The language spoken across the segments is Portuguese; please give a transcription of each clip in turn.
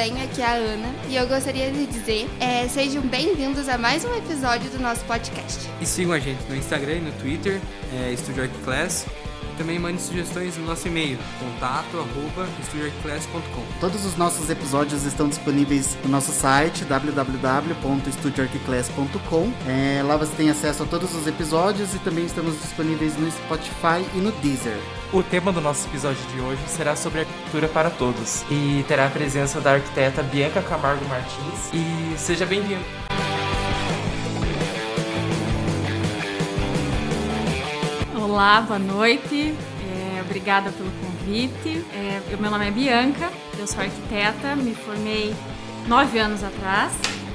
Bem? Aqui é a Ana e eu gostaria de dizer é, sejam bem-vindos a mais um episódio do nosso podcast. E sigam a gente no Instagram e no Twitter, é, Studio Art Class. Também mande sugestões no nosso e-mail, contato arroba studioartclass.com. Todos os nossos episódios estão disponíveis no nosso site www.studioartclass.com. É, lá você tem acesso a todos os episódios e também estamos disponíveis no Spotify e no Deezer. O tema do nosso episódio de hoje será sobre arquitetura para todos e terá a presença da arquiteta Bianca Camargo Martins. E seja bem-vindo! Olá, boa noite. É, obrigada pelo convite. É, eu, meu nome é Bianca, eu sou arquiteta, me formei nove anos atrás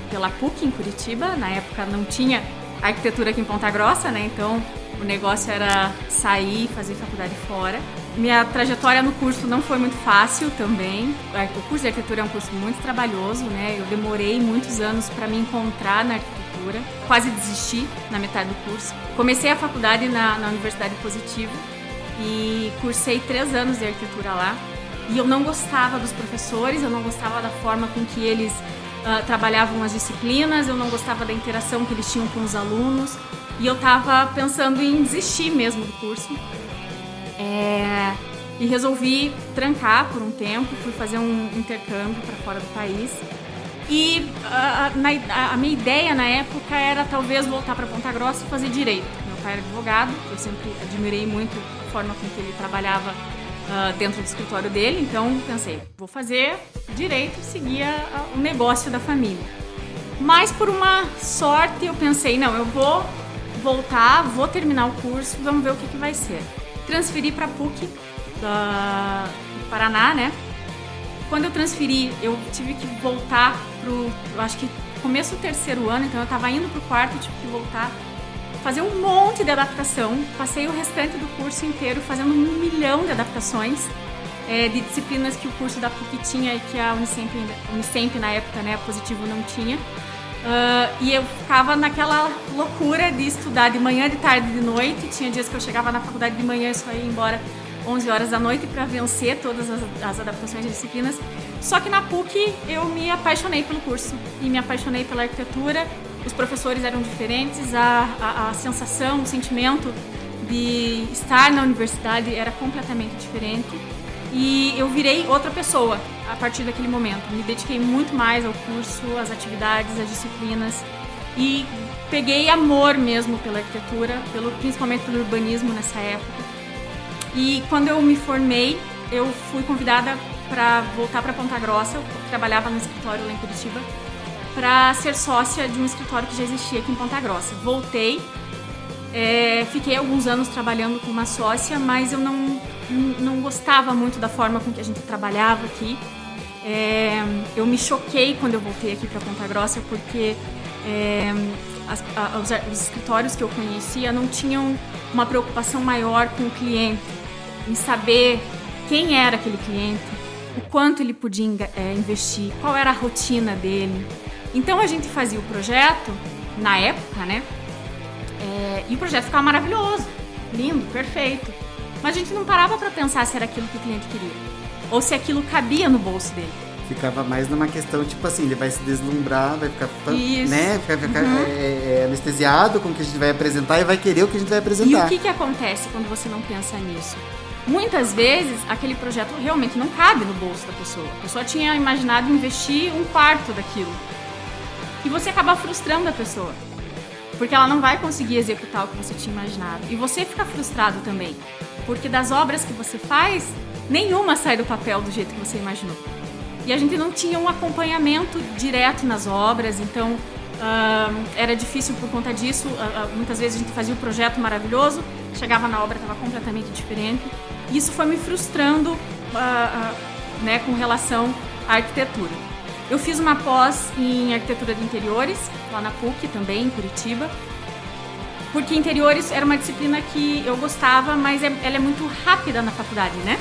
pela PUC em Curitiba. Na época não tinha arquitetura aqui em Ponta Grossa, né? Então o negócio era sair, fazer faculdade fora. Minha trajetória no curso não foi muito fácil também. O curso de arquitetura é um curso muito trabalhoso, né? Eu demorei muitos anos para me encontrar na arquitetura. Quase desisti na metade do curso. Comecei a faculdade na, na Universidade Positiva e cursei três anos de arquitetura lá. E eu não gostava dos professores, eu não gostava da forma com que eles uh, trabalhavam as disciplinas, eu não gostava da interação que eles tinham com os alunos. E eu tava pensando em desistir mesmo do curso. É, e resolvi trancar por um tempo, fui fazer um intercâmbio para fora do país. E a, a, a, minha ideia na época era talvez voltar para Ponta Grossa e fazer direito. Meu pai era advogado, eu sempre admirei muito a forma com que ele trabalhava uh, dentro do escritório dele, então pensei, vou fazer direito, seguir o negócio da família. Mas por uma sorte eu pensei, não, eu vou voltar, vou terminar o curso, vamos ver o que, que vai ser. Transferi para PUC da, Paraná, né? Quando eu transferi, eu tive que voltar pro, eu acho que começo do terceiro ano, então eu estava indo pro quarto, tive que voltar, fazer um monte de adaptação. Passei o restante do curso inteiro fazendo um milhão de adaptações é, de disciplinas que o curso da PUC tinha e que a Unicamp, Unicamp na época, né, positivo não tinha. Uh, e eu ficava naquela loucura de estudar de manhã, de tarde, de noite. Tinha dias que eu chegava na faculdade de manhã e só ia embora 11 horas da noite para vencer todas as, as, adaptações de disciplinas. Só que na PUC eu me apaixonei pelo curso e me apaixonei pela arquitetura. Os professores eram diferentes, a, a, a sensação, o sentimento de estar na universidade era completamente diferente e eu virei outra pessoa a partir daquele momento. Me dediquei muito mais ao curso, às atividades, às disciplinas e peguei amor mesmo pela arquitetura, pelo, principalmente pelo urbanismo nessa época. E quando eu me formei, eu fui convidada para voltar para Ponta Grossa, eu trabalhava no escritório lá em Curitiba, para ser sócia de um escritório que já existia aqui em Ponta Grossa. Voltei, é, fiquei alguns anos trabalhando com uma sócia, mas eu não não gostava muito da forma com que a gente trabalhava aqui. É, eu me choquei quando eu voltei aqui para Ponta Grossa porque é, as, a, os, os, escritórios que eu conhecia não tinham uma preocupação maior com o cliente, em saber quem era aquele cliente, o quanto ele podia é, investir, qual era a rotina dele. Então a gente fazia o projeto na época, né? É, e o projeto ficava maravilhoso, lindo, perfeito. Mas a gente não parava para pensar se era aquilo que o cliente queria. Ou se aquilo cabia no bolso dele. Ficava mais numa questão, tipo assim, ele vai se deslumbrar, vai ficar, Isso. né, ficar, ficar uhum. é, é, anestesiado com o que a gente vai apresentar e vai querer o que a gente vai apresentar. E o que, que acontece quando você não pensa nisso? Muitas vezes, aquele projeto realmente não cabe no bolso da pessoa. A pessoa tinha imaginado investir um quarto daquilo. E você acaba frustrando a pessoa. Porque ela não vai conseguir executar o que você tinha imaginado. E você fica frustrado também porque das obras que você faz, nenhuma sai do papel do jeito que você imaginou. E a gente não tinha um acompanhamento direto nas obras, então era difícil por conta disso. Uh, uh, muitas vezes a gente fazia um projeto maravilhoso, chegava na obra estava completamente diferente. Isso foi me frustrando né, com relação à arquitetura. Eu fiz uma pós em arquitetura de interiores, lá na PUC também, em Curitiba porque interiores era uma disciplina que eu gostava, mas é, ela é muito rápida na faculdade, né?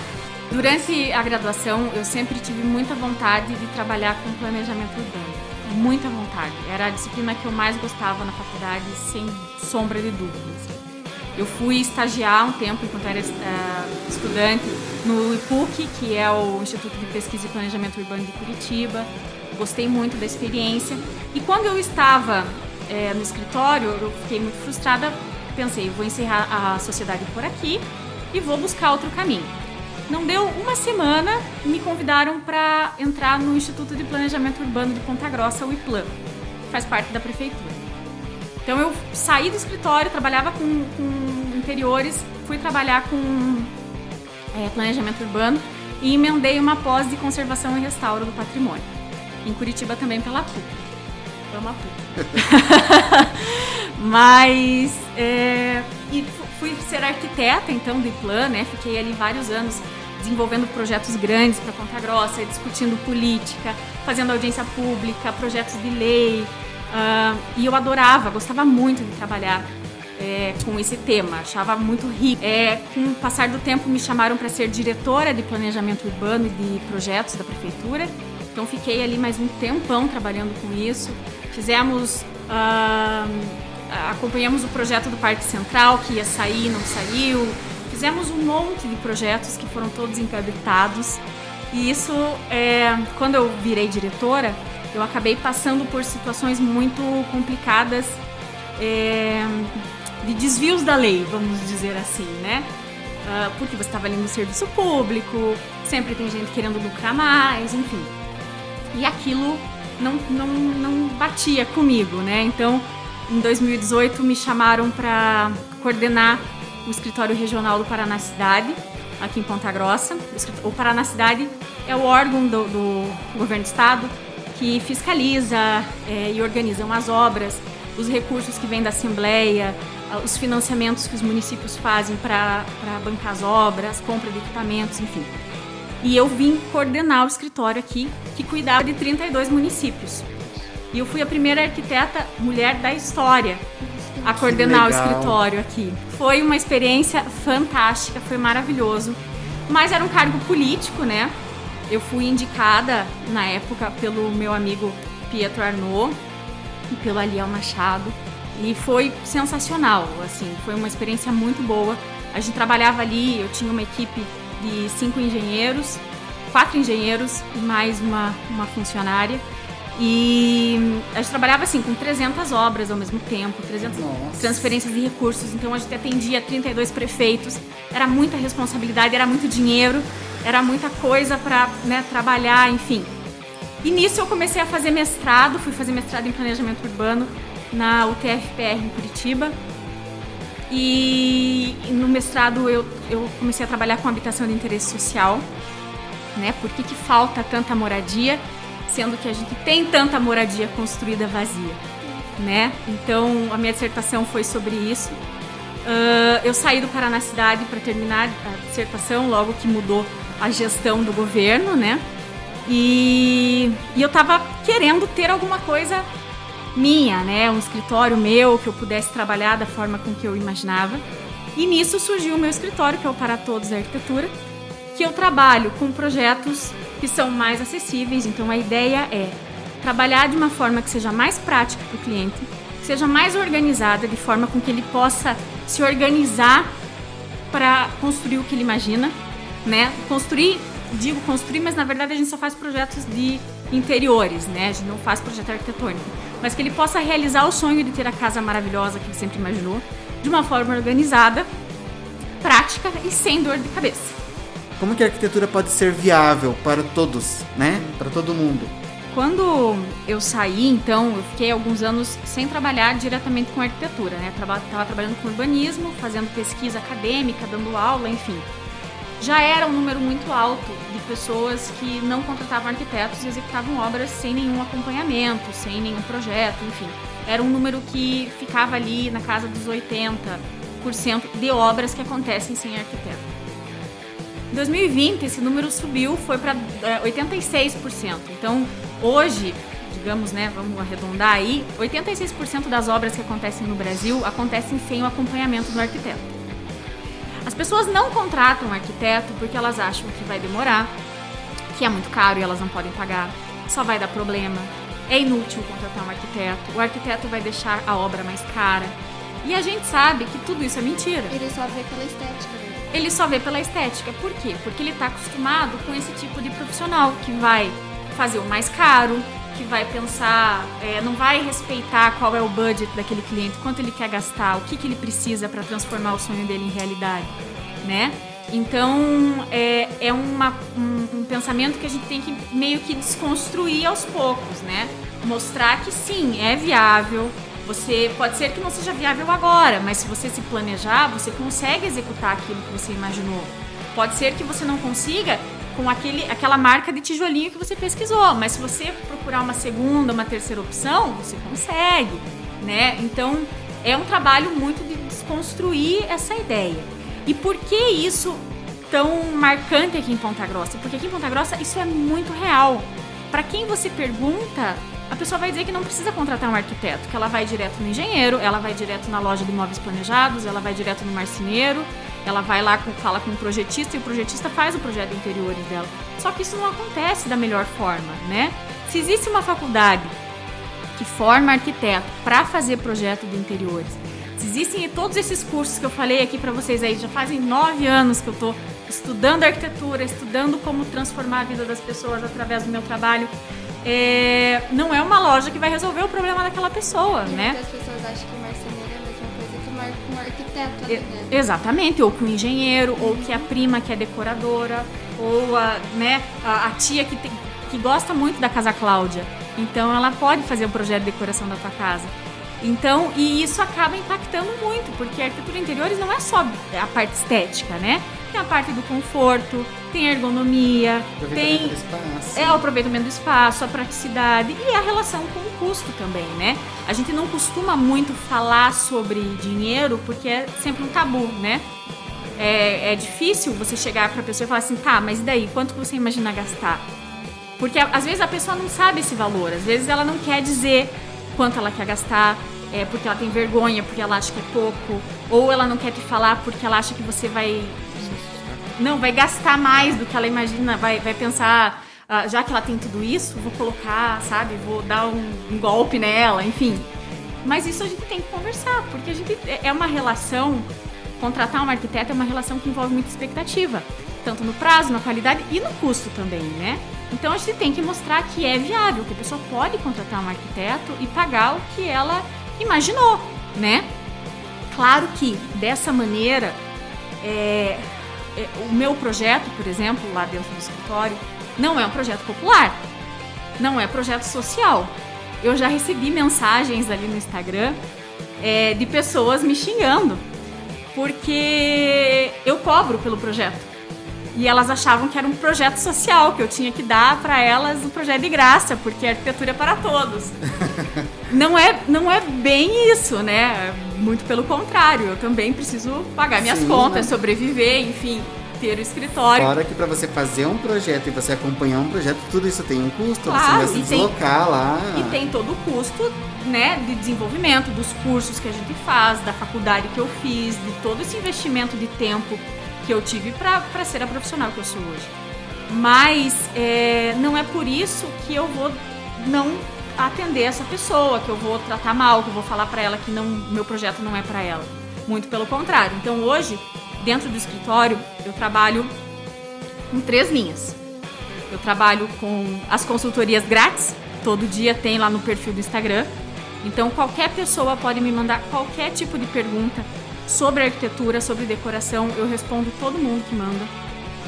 Durante a graduação, eu sempre tive muita vontade de trabalhar com planejamento urbano. Muita vontade. Era a disciplina que eu mais gostava na faculdade, sem sombra de dúvidas. Eu fui estagiar um tempo enquanto era uh, estudante no IPUC, que é o Instituto de Pesquisa e Planejamento Urbano de Curitiba. Gostei muito da experiência. E quando eu estava é, no escritório, eu fiquei muito frustrada. Pensei, vou encerrar a sociedade por aqui e vou buscar outro caminho. Não deu uma semana, me convidaram para entrar no Instituto de Planejamento Urbano de Ponta Grossa, o IPLAN, que faz parte da prefeitura. Então eu saí do escritório, trabalhava com, com interiores, fui trabalhar com é, planejamento urbano e emendei uma pós de conservação e restauro do patrimônio. Em Curitiba também pela PUC. Amo a PUC. Mas é, e fui ser arquiteta então do IPLAN, né? Fiquei ali vários anos desenvolvendo projetos grandes para Ponta Grossa, discutindo política, fazendo audiência pública, projetos de lei, Uh, e eu adorava, gostava muito de trabalhar é, com esse tema, achava muito rico. É, com o passar do tempo, me chamaram para ser diretora de planejamento urbano e de projetos da prefeitura. Então, fiquei ali mais um tempão trabalhando com isso. Fizemos. Uh, acompanhamos o projeto do Parque Central, que ia sair, não saiu. Fizemos um monte de projetos que foram todos encabetados. E isso, é, quando eu virei diretora, eu acabei passando por situações muito complicadas é, de desvios da lei, vamos dizer assim, né? Uh, porque você estava ali no serviço público, sempre tem gente querendo lucrar mais, enfim. E aquilo não, não, não batia comigo, né? Então, em 2018, me chamaram para coordenar o escritório regional do Paraná Cidade, aqui em Ponta Grossa. O Paraná Cidade é o órgão do, do governo do estado que fiscaliza é, e organizam as obras, os recursos que vêm da Assembleia, os financiamentos que os municípios fazem para bancar as obras, compra de equipamentos, enfim. E eu vim coordenar o escritório aqui, que cuidava de 32 municípios. E eu fui a primeira arquiteta mulher da história a coordenar o escritório aqui. Foi uma experiência fantástica, foi maravilhoso. Mas era um cargo político, né? Eu fui indicada na época pelo meu amigo Pietro Arnaud e pelo Aliel Machado e foi sensacional, assim, foi uma experiência muito boa. A gente trabalhava ali, eu tinha uma equipe de cinco engenheiros, quatro engenheiros e mais uma, uma funcionária. E a gente trabalhava assim com 300 obras ao mesmo tempo, 300 Nossa. transferências de recursos. Então a gente atendia 32 prefeitos. Era muita responsabilidade, era muito dinheiro era muita coisa para né, trabalhar, enfim. E nisso eu comecei a fazer mestrado, fui fazer mestrado em planejamento urbano na UTFPR em Curitiba. E no mestrado eu, eu comecei a trabalhar com habitação de interesse social, né? Por que, que falta tanta moradia, sendo que a gente tem tanta moradia construída vazia, né? Então a minha dissertação foi sobre isso. Uh, eu saí do Paraná Cidade para terminar a dissertação logo que mudou a gestão do governo, né? E, e eu tava querendo ter alguma coisa minha, né? Um escritório meu que eu pudesse trabalhar da forma com que eu imaginava. E nisso surgiu o meu escritório, que é o Para Todos Arquitetura, que eu trabalho com projetos que são mais acessíveis. Então a ideia é trabalhar de uma forma que seja mais prática para o cliente, que seja mais organizada, de forma com que ele possa se organizar para construir o que ele imagina né? Construir, digo construir, mas na verdade a gente só faz projetos de interiores, né? A gente não faz projeto arquitetônico. Mas que ele possa realizar o sonho de ter a casa maravilhosa que ele sempre imaginou, de uma forma organizada, prática e sem dor de cabeça. Como que a arquitetura pode ser viável para todos, né? Para todo mundo? Quando eu saí, então, eu fiquei alguns anos sem trabalhar diretamente com arquitetura, né? Estava trabalhando com urbanismo, fazendo pesquisa acadêmica, dando aula, enfim já era um número muito alto de pessoas que não contratavam arquitetos e executavam obras sem nenhum acompanhamento, sem nenhum projeto, enfim. Era um número que ficava ali na casa dos 80% de obras que acontecem sem arquiteto. Em 2020, esse número subiu, foi para 86%. Então, hoje, digamos, né, vamos arredondar aí, 86% das obras que acontecem no Brasil acontecem sem o acompanhamento do arquiteto. As pessoas não contratam um arquiteto porque elas acham que vai demorar, que é muito caro e elas não podem pagar, só vai dar problema, é inútil contratar um arquiteto, o arquiteto vai deixar a obra mais cara. E a gente sabe que tudo isso é mentira. Ele só vê pela estética, né? Ele só vê pela estética. Por quê? Porque ele está acostumado com esse tipo de profissional que vai fazer o mais caro, que vai pensar, é, não vai respeitar qual é o budget daquele cliente, quanto ele quer gastar, o que, que ele precisa para transformar o sonho dele em realidade, né? Então é, é uma, um, um, pensamento que a gente tem que meio que desconstruir aos poucos, né? Mostrar que sim, é viável. Você pode ser que não seja viável agora, mas se você se planejar, você consegue executar aquilo que você imaginou. Pode ser que você não consiga com aquele, aquela marca de tijolinho que você pesquisou, mas se você procurar uma segunda, uma terceira opção, você consegue, né? Então é um trabalho muito de desconstruir essa ideia. E por que isso tão marcante aqui em Ponta Grossa? Porque aqui em Ponta Grossa isso é muito real. Para quem você pergunta, a pessoa vai dizer que não precisa contratar um arquiteto, que ela vai direto no engenheiro, ela vai direto na loja de imóveis planejados, ela vai direto no marceneiro, ela vai lá, fala com o projetista e o projetista faz o projeto de interiores dela. Só que isso não acontece da melhor forma, né? Se existe uma faculdade que forma arquiteto para fazer projeto de interiores, Existem todos esses cursos que eu falei aqui para vocês aí, já fazem nove anos que eu estou estudando arquitetura, estudando como transformar a vida das pessoas através do meu trabalho. É, não é uma loja que vai resolver o problema daquela pessoa, e né? Muitas pessoas acham que um arquiteto, é, né? Exatamente, ou que um engenheiro, ou que a prima que é decoradora, ou a, né, a, a tia que, tem, que gosta muito da Casa Cláudia. Então ela pode fazer o projeto de decoração da tua casa. Então, e isso acaba impactando muito, porque a arquitetura interiores não é só a parte estética, né? Tem a parte do conforto, tem a ergonomia, tem é o aproveitamento do espaço, a praticidade e a relação com o custo também, né? A gente não costuma muito falar sobre dinheiro porque é sempre um tabu, né? É, é difícil você chegar para a pessoa e falar assim, tá, mas e daí? Quanto você imagina gastar? Porque às vezes a pessoa não sabe esse valor, às vezes ela não quer dizer quanto ela quer gastar, é, porque ela tem vergonha, porque ela acha que é pouco, ou ela não quer te falar porque ela acha que você vai. Não, vai gastar mais do que ela imagina, vai, vai pensar, ah, já que ela tem tudo isso, vou colocar, sabe, vou dar um, um golpe nela, enfim. Mas isso a gente tem que conversar, porque a gente é, é uma relação. Contratar um arquiteto é uma relação que envolve muita expectativa, tanto no prazo, na qualidade e no custo também, né? Então a gente tem que mostrar que é viável, que a pessoa pode contratar um arquiteto e pagar o que ela imaginou, né? Claro que dessa maneira, é, é, o meu projeto, por exemplo, lá dentro do escritório, não é um projeto popular, não é projeto social. Eu já recebi mensagens ali no Instagram é, de pessoas me xingando porque eu cobro pelo projeto. E elas achavam que era um projeto social, que eu tinha que dar para elas um projeto de graça, porque a arquitetura é para todos. não, é, não é bem isso, né? Muito pelo contrário, eu também preciso pagar minhas Sim, contas, né? sobreviver, enfim, ter o escritório. Fora que para você fazer um projeto e você acompanhar um projeto, tudo isso tem um custo, claro, você vai se deslocar tem, lá. E tem todo o custo né, de desenvolvimento, dos cursos que a gente faz, da faculdade que eu fiz, de todo esse investimento de tempo que eu tive para ser a profissional que eu sou hoje. Mas é, não é por isso que eu vou não atender essa pessoa, que eu vou tratar mal, que eu vou falar para ela que não, meu projeto não é para ela. Muito pelo contrário. Então hoje, dentro do escritório, eu trabalho com três linhas. Eu trabalho com as consultorias grátis, todo dia tem lá no perfil do Instagram. Então qualquer pessoa pode me mandar qualquer tipo de pergunta sobre arquitetura, sobre decoração, eu respondo todo mundo que manda.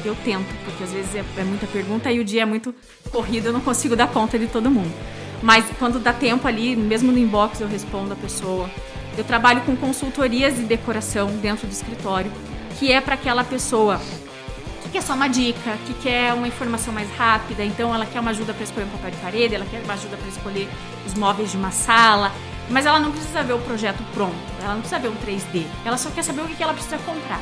Eu tento, porque às vezes é, é muita pergunta e o dia é muito corrido, eu não consigo dar conta de todo mundo. Mas quando dá tempo ali, mesmo no inbox, eu respondo a pessoa. Eu trabalho com consultorias de decoração dentro do escritório, que é para aquela pessoa que quer só uma dica, que quer uma informação mais rápida, então ela quer uma ajuda para escolher um papel de parede, ela quer uma ajuda para escolher os móveis de uma sala, mas ela não precisa ver o projeto pronto, ela não precisa ver um 3D, ela só quer saber o que ela precisa comprar.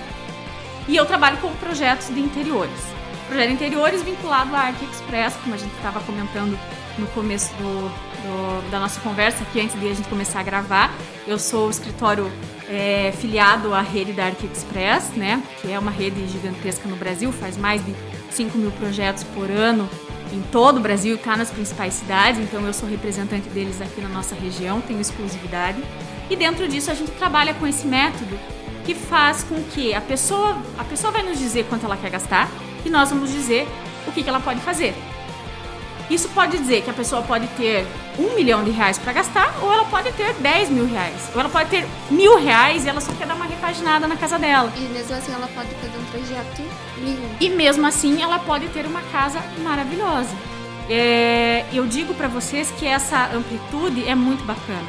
E eu trabalho com projetos de interiores. Projeto de interiores vinculado à Art Express, como a gente estava comentando no começo do, do, da nossa conversa aqui, antes de a gente começar a gravar. Eu sou o escritório é, filiado à rede da Art Express, né, que é uma rede gigantesca no Brasil, faz mais de 5 mil projetos por ano em todo o Brasil, está nas principais cidades, então eu sou representante deles aqui na nossa região, tenho exclusividade. E dentro disso a gente trabalha com esse método que faz com que a pessoa, a pessoa vai nos dizer quanto ela quer gastar e nós vamos dizer o que, que ela pode fazer. Isso pode dizer que a pessoa pode ter um milhão de reais para gastar, ou ela pode ter 10 mil reais, ou ela pode ter mil reais e ela só quer dar uma repaginada na casa dela. E mesmo assim ela pode fazer um projeto lindo. E mesmo assim ela pode ter uma casa maravilhosa. É, eu digo para vocês que essa amplitude é muito bacana.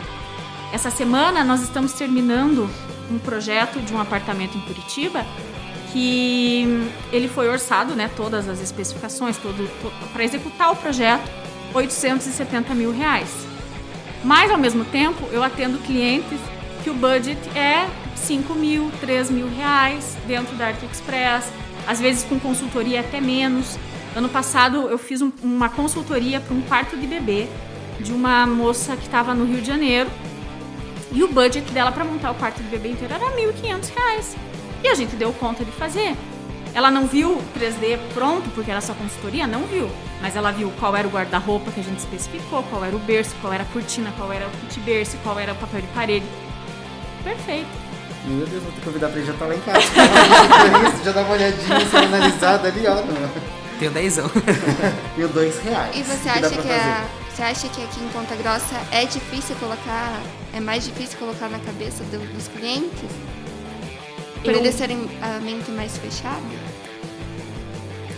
Essa semana nós estamos terminando um projeto de um apartamento em Curitiba que ele foi orçado, né, todas as especificações, todo, para executar o projeto, 870 mil reais. Mas ao mesmo tempo eu atendo clientes que o budget é 5 mil, 3 mil reais dentro da Arte Express, às vezes com consultoria até menos. Ano passado eu fiz um, uma consultoria para um quarto de bebê de uma moça que estava no Rio de Janeiro e o budget dela para montar o quarto de bebê inteiro era R$ 1.500. E a gente deu conta de fazer. Ela não viu o 3D pronto, porque era só consultoria? Não viu. Mas ela viu qual era o guarda-roupa que a gente especificou, qual era o berço, qual era a cortina, qual era o kit berço, qual era o papel de parede. Perfeito. Meu Deus, vou te convidar pra ele já estar tá lá em casa. já dá uma olhadinha, assim, analisada ali, ó. Tenho dezão. e o dois reais. E você acha que, que a, você acha que aqui em Ponta Grossa é difícil colocar, é mais difícil colocar na cabeça do, dos clientes? Por eu... eles serem a mente mais fechada?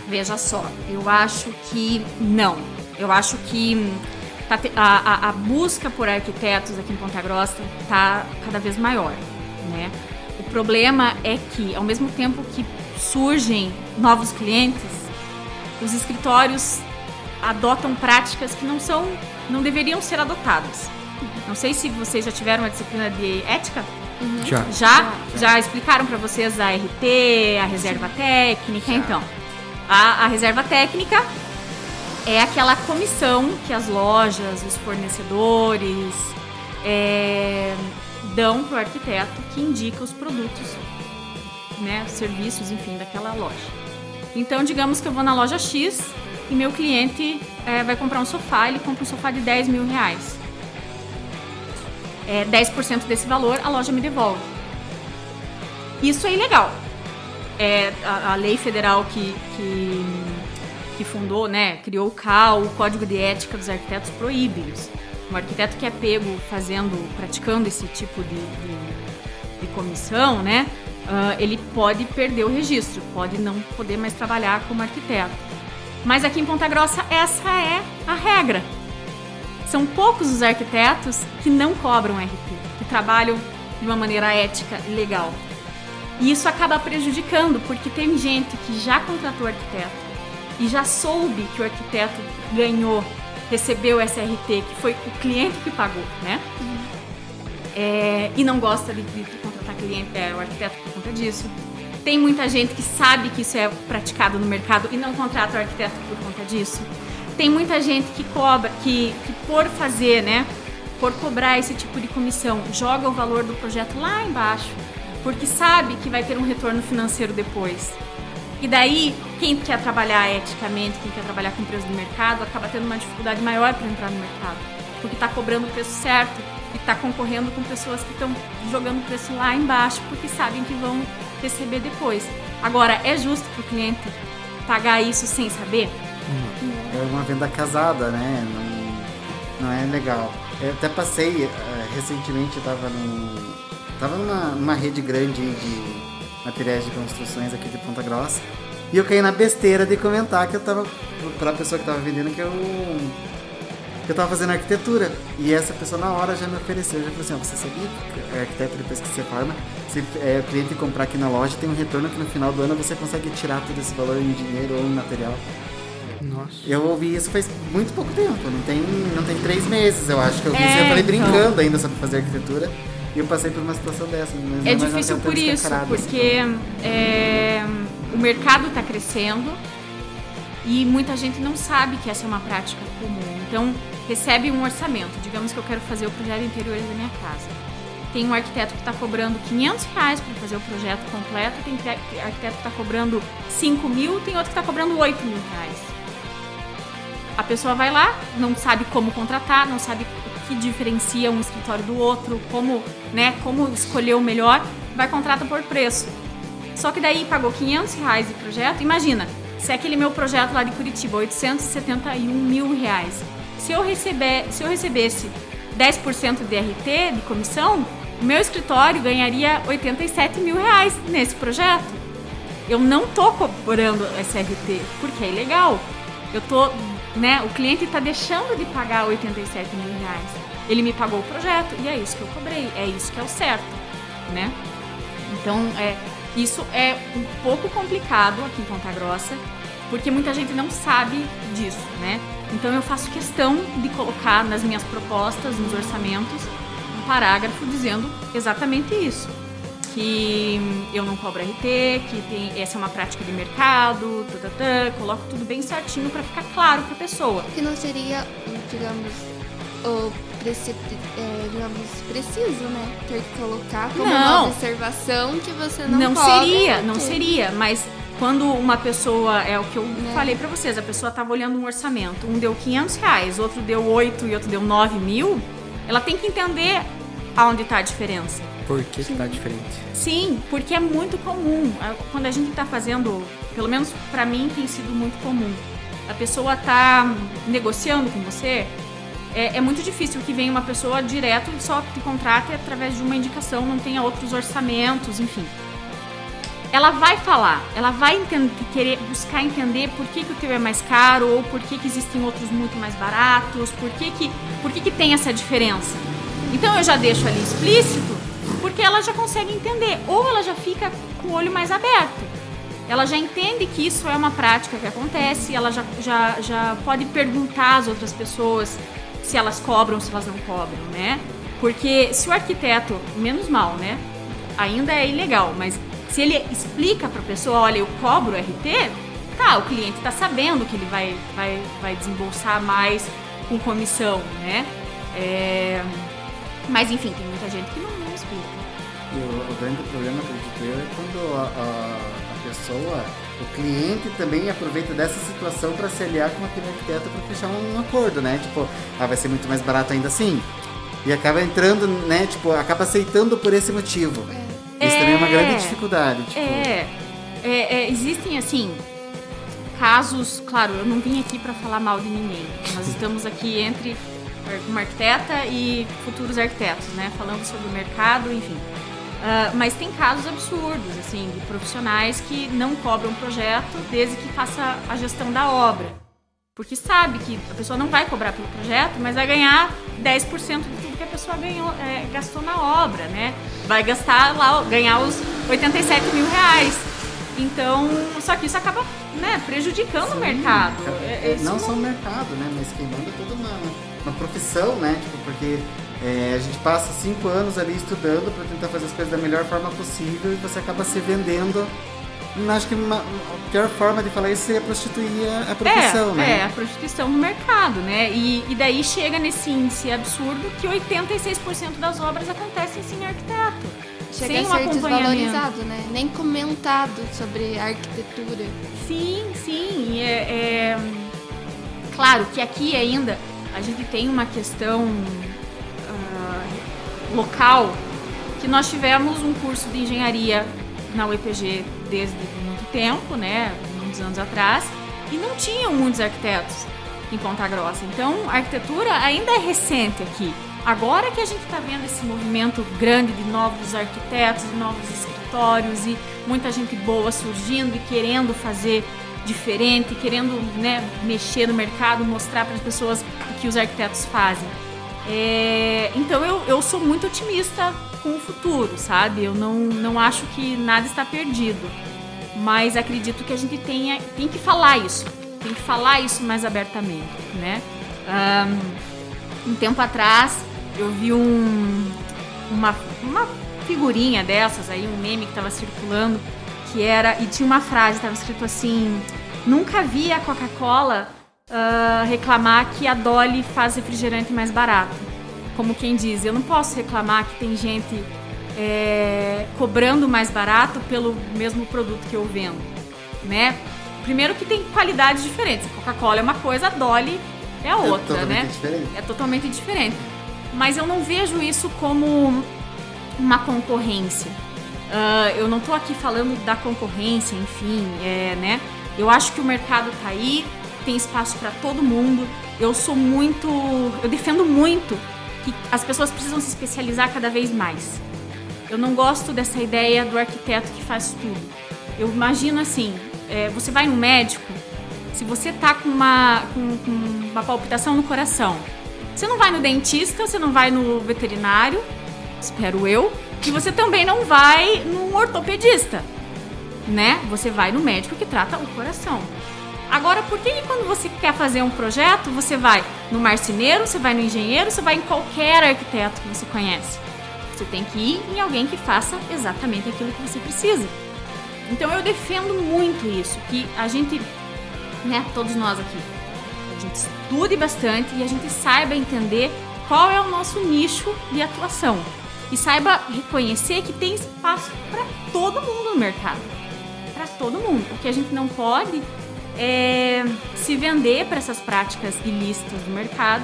Veja só, eu acho que não. Eu acho que tá a, a, a busca por arquitetos aqui em Ponta Grossa está cada vez maior, né? O problema é que, ao mesmo tempo que surgem novos clientes, os escritórios adotam práticas que não são, não deveriam ser adotadas. Não sei se vocês já tiveram uma disciplina de ética. Uhum. Já. já. Já? Explicaram para vocês a RT, a reserva Sim. técnica? Já. Então, a, a reserva técnica é aquela comissão que as lojas, os fornecedores é, dão para o arquiteto que indica os produtos, né, serviços, enfim, daquela loja. Então, digamos que eu vou na loja X e meu cliente é, vai comprar um sofá, ele compra um sofá de 10 mil reais. É, 10% desse valor a loja me devolve. Isso é ilegal. É, a, a lei federal que, que, que, fundou, né, criou o CAL, o Código de Ética dos Arquitetos, proíbe isso. Um arquiteto que é pego fazendo, praticando esse tipo de, de, de comissão, né, uh, ele pode perder o registro, pode não poder mais trabalhar como arquiteto. Mas aqui em Ponta Grossa, essa é a regra. São poucos os arquitetos que não cobram RP, que trabalham de uma maneira ética e legal. E isso acaba prejudicando, porque tem gente que já contratou arquiteto e já soube que o arquiteto ganhou, recebeu SRT, que foi o cliente que pagou, né? É, e não gosta de, de contratar cliente, é, o arquiteto por conta disso. Tem muita gente que sabe que isso é praticado no mercado e não contrata o arquiteto por conta disso. Tem muita gente que cobra, que, que por fazer, né, por cobrar esse tipo de comissão, joga o valor do projeto lá embaixo, porque sabe que vai ter um retorno financeiro depois. E daí, quem quer trabalhar eticamente, quem quer trabalhar com preço do mercado, acaba tendo uma dificuldade maior para entrar no mercado, porque está cobrando o preço certo e está concorrendo com pessoas que estão jogando o preço lá embaixo, porque sabem que vão receber depois. Agora, é justo para o cliente pagar isso sem saber? É uma venda casada, né? Não, não é legal. Eu até passei, uh, recentemente eu tava num, tava numa, numa rede grande de materiais de construções aqui de Ponta Grossa. E eu caí na besteira de comentar que eu tava, pra pessoa que tava vendendo, que eu eu tava fazendo arquitetura. E essa pessoa na hora já me ofereceu, já falou assim, ó, você sabia que é arquiteto depois que você forma, se é, o cliente comprar aqui na loja, tem um retorno que no final do ano você consegue tirar todo esse valor em dinheiro ou em material. Nossa. Eu ouvi isso faz muito pouco tempo, não tem, não tem três meses, eu acho que eu vi é, eu falei então. brincando ainda sobre fazer arquitetura. E eu passei por uma situação dessa. é difícil por isso, porque é, o mercado está crescendo e muita gente não sabe que essa é uma prática comum. Então, recebe um orçamento. Digamos que eu quero fazer o projeto interiores da minha casa. Tem um arquiteto que está cobrando 500 reais para fazer o projeto completo, tem arquiteto que está cobrando 5 mil, tem outro que está cobrando 8 mil reais. A pessoa vai lá, não sabe como contratar, não sabe o que diferencia um escritório do outro, como, né, como escolher o melhor, vai contratar por preço. Só que daí pagou 500 reais de projeto. Imagina, se é aquele meu projeto lá de Curitiba, 871 mil reais. Se eu, receber, se eu recebesse 10% de RT, de comissão, o meu escritório ganharia 87 mil reais nesse projeto. Eu não tô cobrando SRT, porque é ilegal. Eu tô, né, o cliente está deixando de pagar 87 mil reais. Ele me pagou o projeto e é isso que eu cobrei, é isso que é o certo, né? Então, é, isso é um pouco complicado aqui em Ponta Grossa, porque muita gente não sabe disso, né? Então eu faço questão de colocar nas minhas propostas, nos orçamentos, um parágrafo dizendo exatamente isso. Que eu não cobro RT, que tem, essa é uma prática de mercado, tatatã, coloco tudo bem certinho para ficar claro para a pessoa. Que não seria, digamos, o é, digamos, preciso, né? Ter que colocar como Não. uma observação que você não Não cobra seria, não RT. seria, mas quando uma pessoa, é o que eu Né. falei pra vocês, a pessoa tava olhando um orçamento, um deu 500 reais, outro deu 8 e outro deu 9 mil, ela tem que entender aonde tá a diferença. Por que, que tá diferente? Sim, porque é muito comum. A- Quando a gente tá fazendo, pelo menos pra mim tem sido muito comum. A pessoa tá negociando com você, é, é muito difícil que venha uma pessoa direto e só te contrate através de uma indicação, não tenha outros orçamentos, enfim. Ela vai falar, ela vai entender, querer buscar entender por que, que o teu é mais caro ou por que, que existem outros muito mais baratos, por que, que, por que, que tem essa diferença. Então eu já deixo ali explícito, porque ela já consegue entender, ou ela já fica com o olho mais aberto. Ela já entende que isso é uma prática que acontece, ela já, já, já pode perguntar às outras pessoas se elas cobram, se elas não cobram, né? Porque se o arquiteto, menos mal, né? Ainda é ilegal, mas se ele explica para a pessoa, olha, eu cobro RT, tá, o cliente está sabendo que ele vai, vai, vai desembolsar mais com comissão, né? É, Mas enfim, tem muita gente que não. E o, o grande problema, acredito eu, é quando a, a- a pessoa, o cliente também aproveita dessa situação para se aliar com aquele arquiteto para fechar um acordo, né? Tipo, ah, vai ser muito mais barato ainda assim. E acaba entrando, né? Tipo, acaba aceitando por esse motivo. Isso também é uma grande dificuldade. Tipo, É, é, é, existem assim casos, claro, eu não vim aqui para falar mal de ninguém. Nós estamos aqui entre uma arquiteta e futuros arquitetos, né, falando sobre o mercado, enfim. Ah, mas tem casos absurdos, assim, de profissionais que não cobram projeto desde que faça a gestão da obra. Porque sabe que a pessoa não vai cobrar pelo projeto, mas vai ganhar 10% de tudo que a pessoa ganhou, é, gastou na obra, né? Vai gastar lá, ganhar os 87 mil reais. Então, só que isso acaba né, prejudicando o mercado. É- é- isso não só o mercado, né? Mas queimando toda uma, uma profissão, né? Tipo, porque é, a gente passa cinco anos ali estudando para tentar fazer as coisas da melhor forma possível e você acaba se vendendo. Acho que uma, a pior forma de falar isso seria prostituir a, a profissão, é, né? É, a prostituição no mercado, né? E, e daí chega nesse índice absurdo que 86% das obras acontecem sem arquiteto. Chega sem a um ser acompanhamento. desvalorizado, né? Nem comentado sobre arquitetura. Sim, sim. É, é- Claro que aqui ainda a gente tem uma questão local que nós tivemos um curso de engenharia na UEPG desde muito tempo, né? Muitos anos atrás, e não tinham muitos arquitetos em Ponta Grossa. Então, a arquitetura ainda é recente aqui. Agora que a gente está vendo esse movimento grande de novos arquitetos, de novos escritórios e muita gente boa surgindo e querendo fazer diferente, querendo né, mexer no mercado, mostrar para as pessoas o que os arquitetos fazem. É, então eu, eu sou muito otimista com o futuro, sabe? Eu não, não acho que nada está perdido. Mas acredito que a gente tenha, tem que falar isso. Tem que falar isso mais abertamente, né? Ahn, um tempo atrás eu vi um, uma, uma figurinha dessas aí, um meme que estava circulando, que era. E tinha uma frase, estava escrito assim: Nunca vi a Coca-Cola ah, reclamar que a Dolly faz refrigerante mais barato. Como quem diz, eu não posso reclamar que tem gente é, cobrando mais barato pelo mesmo produto que eu vendo, né? primeiro que tem qualidades diferentes. A Coca-Cola é uma coisa, a Dolly é a outra, totalmente né? diferente. É totalmente diferente. Mas eu não vejo isso como uma concorrência. Ah, eu não tô aqui falando da concorrência, enfim, é, né? Eu acho que o mercado tá aí, tem espaço para todo mundo. Eu sou muito, eu defendo muito que as pessoas precisam se especializar cada vez mais. Eu não gosto dessa ideia do arquiteto que faz tudo. Eu imagino assim, é, você vai no médico, se você tá com uma, com, com uma palpitação no coração, você não vai no dentista, você não vai no veterinário, espero eu, e você também não vai num ortopedista, né? Você vai no médico que trata o coração. Agora, por que, quando você quer fazer um projeto, você vai no marceneiro, você vai no engenheiro, você vai em qualquer arquiteto que você conhece? Você tem que ir em alguém que faça exatamente aquilo que você precisa. Então eu defendo muito isso, que a gente, né, todos nós aqui, a gente estude bastante e a gente saiba entender qual é o nosso nicho de atuação e saiba reconhecer que tem espaço para todo mundo no mercado, para todo mundo. O que a gente não pode é se vender para essas práticas ilícitas do mercado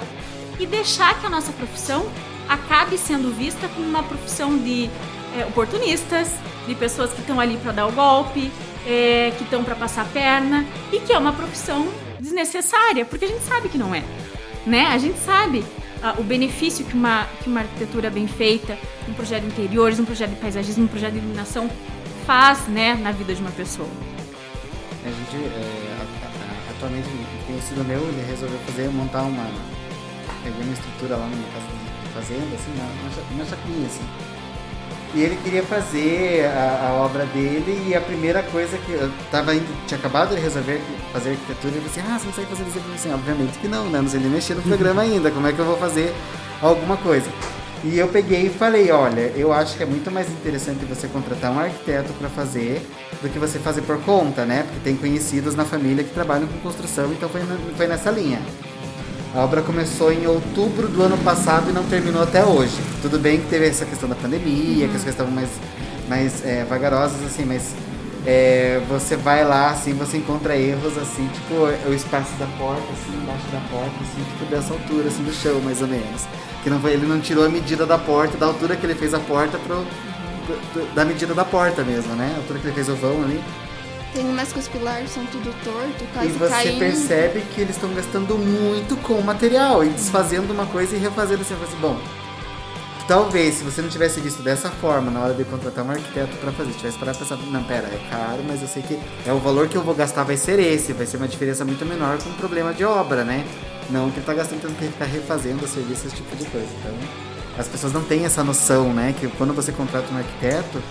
e deixar que a nossa profissão acabe sendo vista como uma profissão de é, oportunistas, de pessoas que estão ali para dar o golpe, é, que estão para passar a perna e que é uma profissão desnecessária, porque a gente sabe que não é, né? A gente sabe ah, o benefício que uma, que uma arquitetura bem feita, um projeto de interiores, um projeto de paisagismo, um projeto de iluminação faz, né, na vida de uma pessoa. A gente, é, atualmente, um conhecido meu, ele resolveu fazer, montar uma. Peguei uma estrutura lá numa casa de fazenda, assim, uma, uma cha- uma chacrinha, assim. E ele queria fazer a, a obra dele e a primeira coisa que eu tava indo, tinha acabado de resolver fazer arquitetura ele disse, ah, você não sabe fazer isso? Eu assim, obviamente que não, né? Não sei nem mexer no programa ainda, como é que eu vou fazer alguma coisa? E eu peguei e falei, olha, eu acho que é muito mais interessante você contratar um arquiteto para fazer do que você fazer por conta, né? Porque tem conhecidos na família que trabalham com construção, então foi, foi nessa linha. A obra começou em outubro do ano passado e não terminou até hoje. Tudo bem que teve essa questão da pandemia, que as coisas estavam mais, mais é, vagarosas, assim, mas é, você vai lá, assim, você encontra erros, assim, tipo, o espaço da porta, assim, embaixo da porta, assim, tipo, dessa altura, assim, do chão, mais ou menos. Que não foi, ele não tirou a medida da porta, da altura que ele fez a porta pro, da medida da porta mesmo, né? A altura que ele fez o vão ali. Tem umas que os pilares são tudo torto, quase E você caindo. percebe que eles estão gastando muito com o material e desfazendo uma coisa e refazendo assim. Assim, bom, talvez se você não tivesse visto dessa forma na hora de contratar um arquiteto para fazer, tivesse parado e pensado, não, pera, é caro, mas eu sei que é o valor que eu vou gastar vai ser esse, vai ser uma diferença muito menor com um problema de obra, né? Não que ele tá gastando tendo que ficar refazendo o serviço, esse tipo de coisa. Então, as pessoas não têm essa noção, né? Que quando você contrata um arquiteto,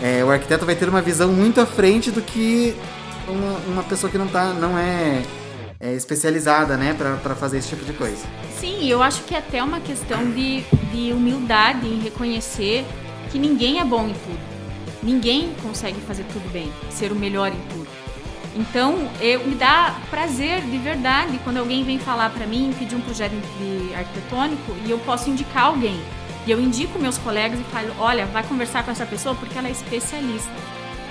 é, o arquiteto vai ter uma visão muito à frente do que uma, uma pessoa que não tá, não é, é especializada, né, pra fazer esse tipo de coisa. Sim, eu acho que é até uma questão de, de humildade em reconhecer que ninguém é bom em tudo. Ninguém consegue fazer tudo bem, ser o melhor em tudo. Então, eu, me dá prazer de verdade quando alguém vem falar para mim, pedir um projeto de arquitetônico e eu posso indicar alguém. E eu indico meus colegas e falo: olha, vai conversar com essa pessoa porque ela é especialista.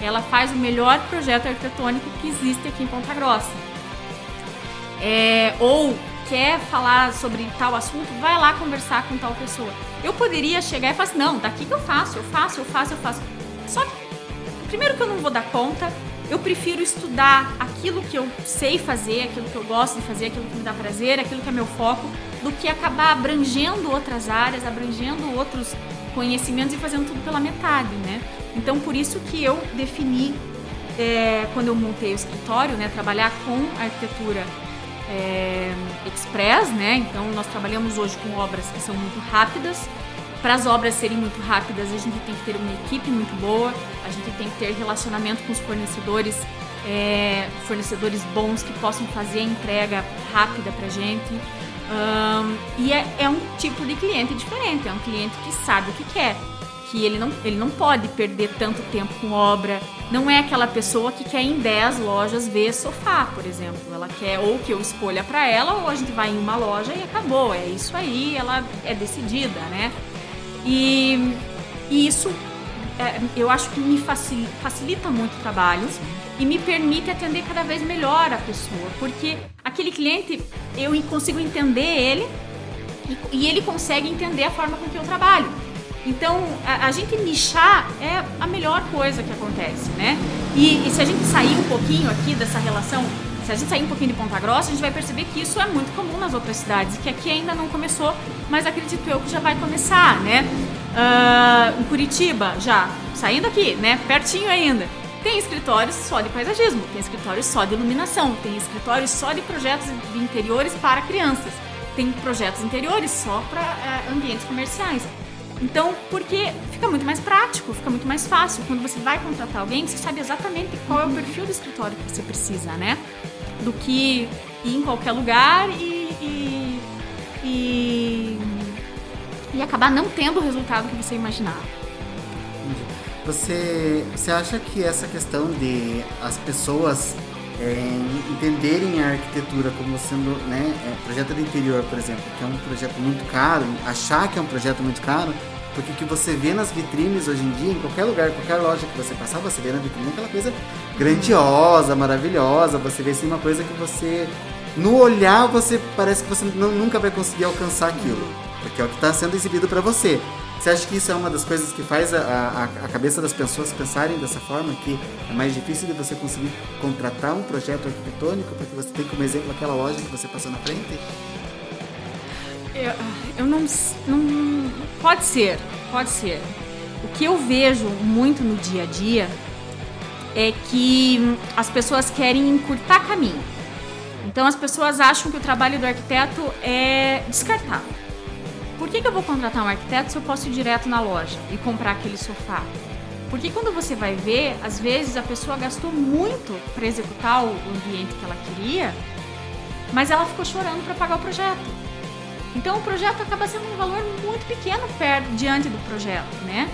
Ela faz o melhor projeto arquitetônico que existe aqui em Ponta Grossa é, ou quer falar sobre tal assunto, vai lá conversar com tal pessoa. Eu poderia chegar e falar assim, não, daqui que eu faço, eu faço, eu faço, eu faço. Só que, primeiro que eu não vou dar conta, eu prefiro estudar aquilo que eu sei fazer, aquilo que eu gosto de fazer, aquilo que me dá prazer, aquilo que é meu foco, do que acabar abrangendo outras áreas, abrangendo outros conhecimentos e fazendo tudo pela metade, né? Então, por isso que eu defini, é, quando eu montei o escritório, né, trabalhar com arquitetura é, express, né? Então nós trabalhamos hoje com obras que são muito rápidas. Para as obras serem muito rápidas, a gente tem que ter uma equipe muito boa, a gente tem que ter relacionamento com os fornecedores, é, fornecedores bons que possam fazer a entrega rápida para gente. Ahn, e é, é um tipo de cliente diferente, é um cliente que sabe o que quer que ele não, ele não pode perder tanto tempo com obra. Não é aquela pessoa que quer em 10 lojas ver sofá, por exemplo. Ela quer ou que eu escolha para ela, ou a gente vai em uma loja e acabou. É isso aí, ela é decidida, né? E, e isso é, eu acho que me facilita, facilita muito o trabalho e me permite atender cada vez melhor a pessoa, porque aquele cliente eu consigo entender ele e, e ele consegue entender a forma com que eu trabalho. Então, a, a, gente nichar é a melhor coisa que acontece, né? E, e, se a gente sair um pouquinho aqui dessa relação, se a gente sair um pouquinho de Ponta Grossa, a gente vai perceber que isso é muito comum nas outras cidades, que aqui ainda não começou, mas acredito eu que já vai começar, né? Uh, em Curitiba, já, saindo aqui, né? Pertinho ainda. Tem escritórios só de paisagismo, tem escritórios só de iluminação, tem escritórios só de projetos de interiores para crianças, tem projetos interiores só para uh, ambientes comerciais. Então, porque fica muito mais prático, fica muito mais fácil. Quando você vai contratar alguém, você sabe exatamente qual é o perfil do escritório que você precisa, né? Do que ir em qualquer lugar e, e, e, e acabar não tendo o resultado que você imaginava. Você, você acha que essa questão de as pessoas é, entenderem a arquitetura como sendo né, é, projeto de interior, por exemplo, que é um projeto muito caro, achar que é um projeto muito caro, porque o que você vê nas vitrines hoje em dia, em qualquer lugar, qualquer loja que você passar, você vê na vitrine aquela coisa grandiosa, maravilhosa, você vê assim uma coisa que você no olhar você parece que você não, nunca vai conseguir alcançar aquilo, porque é o que está sendo exibido para você. Você acha que isso é uma das coisas que faz a, a, a, cabeça das pessoas pensarem dessa forma, que é mais difícil de você conseguir contratar um projeto arquitetônico porque você tem como exemplo aquela loja que você passou na frente? Eu, eu não, não. Pode ser, pode ser. O que eu vejo muito no dia a dia é que as pessoas querem encurtar caminho. Então as pessoas acham que o trabalho do arquiteto é descartável. Por que, que eu vou contratar um arquiteto se eu posso ir direto na loja e comprar aquele sofá? Porque quando você vai ver, às vezes a pessoa gastou muito para executar o ambiente que ela queria, mas ela ficou chorando para pagar o projeto. Então o projeto acaba sendo um valor muito pequeno perto, diante do projeto, né?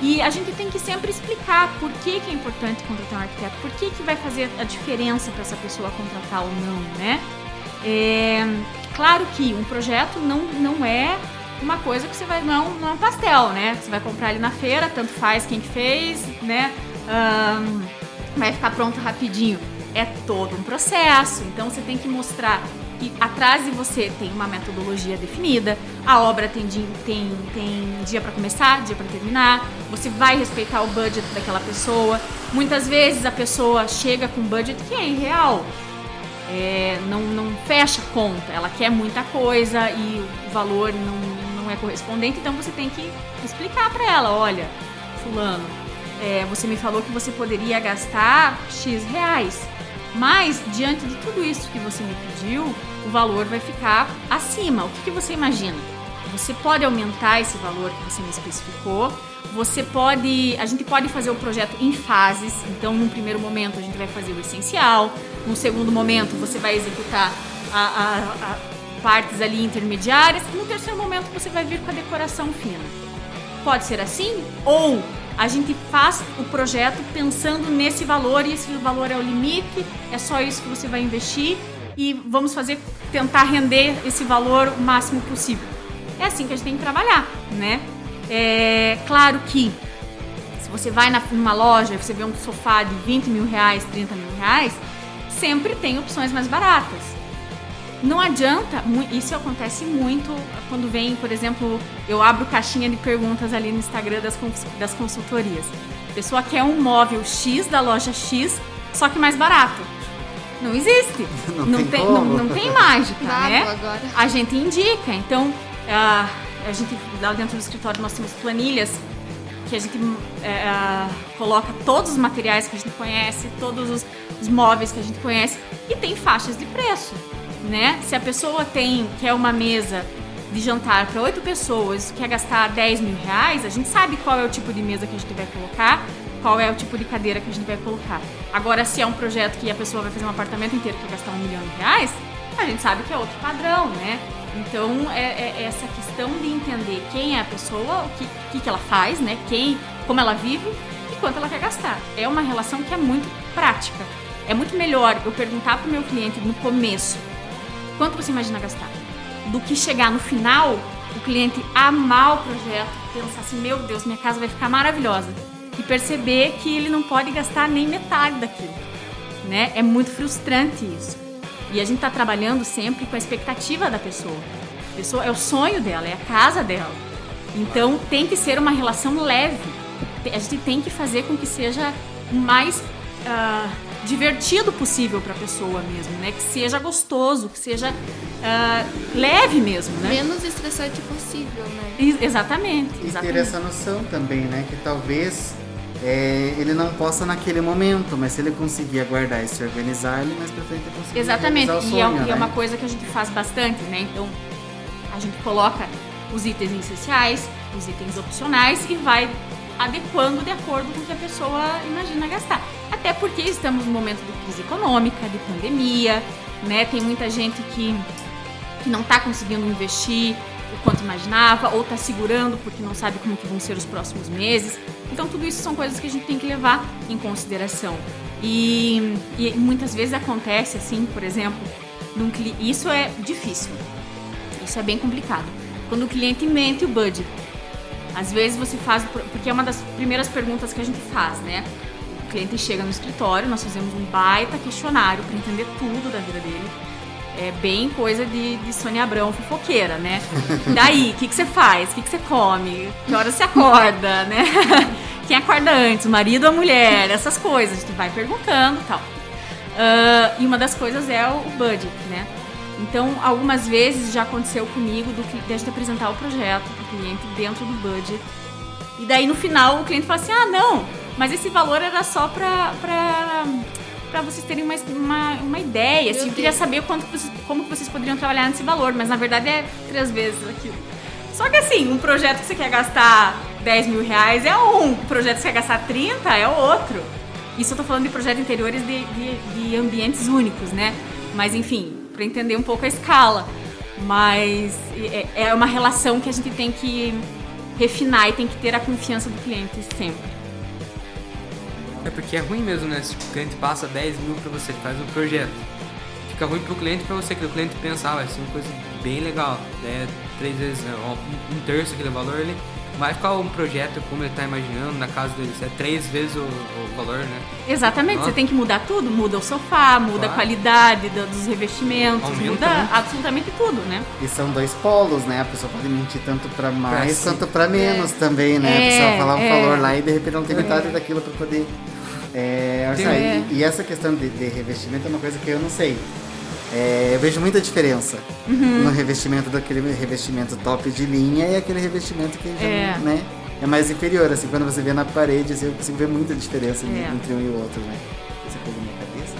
E a gente tem que sempre explicar por que, que é importante contratar um arquiteto, por que, que vai fazer a diferença para essa pessoa contratar ou não, né? É, claro que um projeto não, não é uma coisa que você vai não, é um pastel, né? Você vai comprar ali na feira, tanto faz quem fez, né? Um, vai ficar pronto rapidinho. É todo um processo, então você tem que mostrar que atrás de você tem uma metodologia definida, a obra tem dia, tem, tem dia para começar, dia para terminar, você vai respeitar o budget daquela pessoa. Muitas vezes a pessoa chega com um budget que é irreal, é, não, não fecha conta, ela quer muita coisa e o valor não, não é correspondente, então você tem que explicar para ela, olha, fulano, é, você me falou que você poderia gastar X reais, mas diante de tudo isso que você me pediu, o valor vai ficar acima. O que, que você imagina? Você pode aumentar esse valor que você me especificou. Você pode, a gente pode fazer o projeto em fases. Então, num primeiro momento a gente vai fazer o essencial. No segundo momento você vai executar a, a, a partes ali intermediárias. No terceiro momento você vai vir com a decoração fina. Pode ser assim ou a gente faz o projeto pensando nesse valor e esse valor é o limite, é só isso que você vai investir e vamos fazer tentar render esse valor o máximo possível. É assim que a gente tem que trabalhar, né? É claro que se você vai numa loja e você vê um sofá de 20 mil reais, 30 mil reais, sempre tem opções mais baratas. Não adianta, isso acontece muito quando vem, por exemplo, eu abro caixinha de perguntas ali no Instagram das, das consultorias. A pessoa quer um móvel X da loja X, só que mais barato. Não existe. Não, não tem, não, não, tem mágica, né? Agora. A gente indica. Então, a, a gente lá dentro do escritório nós temos planilhas que a gente é, coloca todos os materiais que a gente conhece, todos os, os móveis que a gente conhece e tem faixas de preço né? Se a pessoa tem quer uma mesa de jantar para oito pessoas, quer gastar 10 mil reais, a gente sabe qual é o tipo de mesa que a gente vai colocar, qual é o tipo de cadeira que a gente vai colocar. Agora, se é um projeto que a pessoa vai fazer um apartamento inteiro que vai gastar um milhão de reais, a gente sabe que é outro padrão, né? Então, é, é essa questão de entender quem é a pessoa, o que, que, que ela faz, né? Quem, como ela vive e quanto ela quer gastar. É uma relação que é muito prática. É muito melhor eu perguntar para o meu cliente no começo quanto você imagina gastar? Do que chegar no final, o cliente amar o projeto, pensar assim, meu Deus, minha casa vai ficar maravilhosa. E perceber que ele não pode gastar nem metade daquilo, né? É muito frustrante isso. E a gente está trabalhando sempre com a expectativa da pessoa. A pessoa é o sonho dela, é a casa dela. Então tem que ser uma relação leve. A gente tem que fazer com que seja o mais uh, divertido possível para a pessoa mesmo, né? Que seja gostoso, que seja uh, leve mesmo, né? Menos estressante possível, né? exatamente, E exatamente. ter essa noção também, né? Que talvez é, ele não possa naquele momento, mas se ele conseguir aguardar e se organizar, ele mais pra frente vai conseguir Exatamente, o e, é, sonho, e é né? uma coisa que a gente faz bastante, né? Então, a gente coloca os itens essenciais, os itens opcionais e vai adequando de acordo com o que a pessoa imagina gastar. Até porque estamos num momento de crise econômica, de pandemia, né? Tem muita gente que, que não está conseguindo investir o quanto imaginava ou está segurando porque não sabe como que vão ser os próximos meses. Então tudo isso são coisas que a gente tem que levar em consideração. E, e muitas vezes acontece assim, por exemplo, num isso é difícil. Isso é bem complicado. Quando o cliente mente o budget. Às vezes você faz, porque é uma das primeiras perguntas que a gente faz, né? O cliente chega no escritório, nós fazemos um baita questionário para entender tudo da vida dele. É bem coisa de, de Sônia Abrão fofoqueira, né? Daí, o que, que você faz? O que, que você come? Que hora você acorda, né? Quem acorda antes, o marido ou a mulher? Essas coisas, a gente vai perguntando tal. Ah, e uma das coisas é o budget, né? Então, algumas vezes já aconteceu comigo do que de a gente apresentar o projeto para o cliente dentro do budget. E daí no final o cliente fala assim: ah, não, mas esse valor era só para para vocês terem uma, uma, uma ideia. Assim, eu queria saber quanto vocês, como vocês poderiam trabalhar nesse valor, mas na verdade é três vezes aquilo. Só que assim, um projeto que você quer gastar 10 mil reais é um, um projeto que você quer gastar 30 é outro. Isso eu tô falando de projetos interiores de, de, de ambientes únicos, né? Mas enfim, para entender um pouco a escala. Mas é, é uma relação que a gente tem que refinar e tem que ter a confiança do cliente sempre. É porque é ruim mesmo, né? Se o cliente passa 10 mil pra você, faz um projeto. Fica ruim pro cliente pra você, que o cliente pensar, vai ser uma coisa bem legal. Né? Três vezes, um- um terço aquele valor, ele vai ficar um projeto como ele tá imaginando na casa dele. É três vezes o, o valor, né? Exatamente, Ah. você tem que mudar tudo, muda o sofá, muda a Claro. qualidade do- dos revestimentos, Aumenta muda muito. absolutamente tudo, né? E são dois polos, né? A pessoa pode mentir tanto pra mais sim. quanto pra menos também, né? a É, pessoa falar um é. valor lá e de repente não tem metade daquilo pra poder. É, orçar. É. E, e essa questão de, de revestimento é uma coisa que eu não sei. É, eu vejo muita diferença Uhum. no revestimento daquele revestimento top de linha e aquele revestimento que já, É. né, é mais inferior. Assim, quando você vê na parede, assim, eu consigo ver muita diferença É. entre um e o outro, né? Você pegou minha cabeça?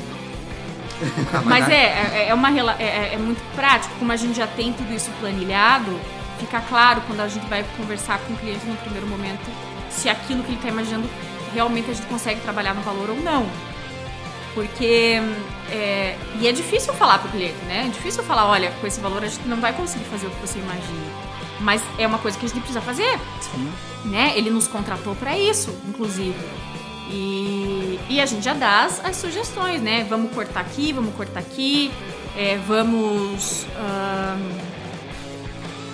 Ah, Mas é, é, é uma, é, é- é muito prático, como a gente já tem tudo isso planilhado, fica claro quando a gente vai conversar com o cliente no primeiro momento se aquilo que ele está imaginando realmente a gente consegue trabalhar no valor ou não. Porque. é, e é difícil falar pro cliente, né? É difícil falar, olha, com esse valor a gente não vai conseguir fazer o que você imagina. Mas é uma coisa que a gente precisa fazer. Né? Ele nos contratou para isso, inclusive. E, e a gente já dá as, as sugestões, né? Vamos cortar aqui, vamos cortar aqui, é, vamos ahn,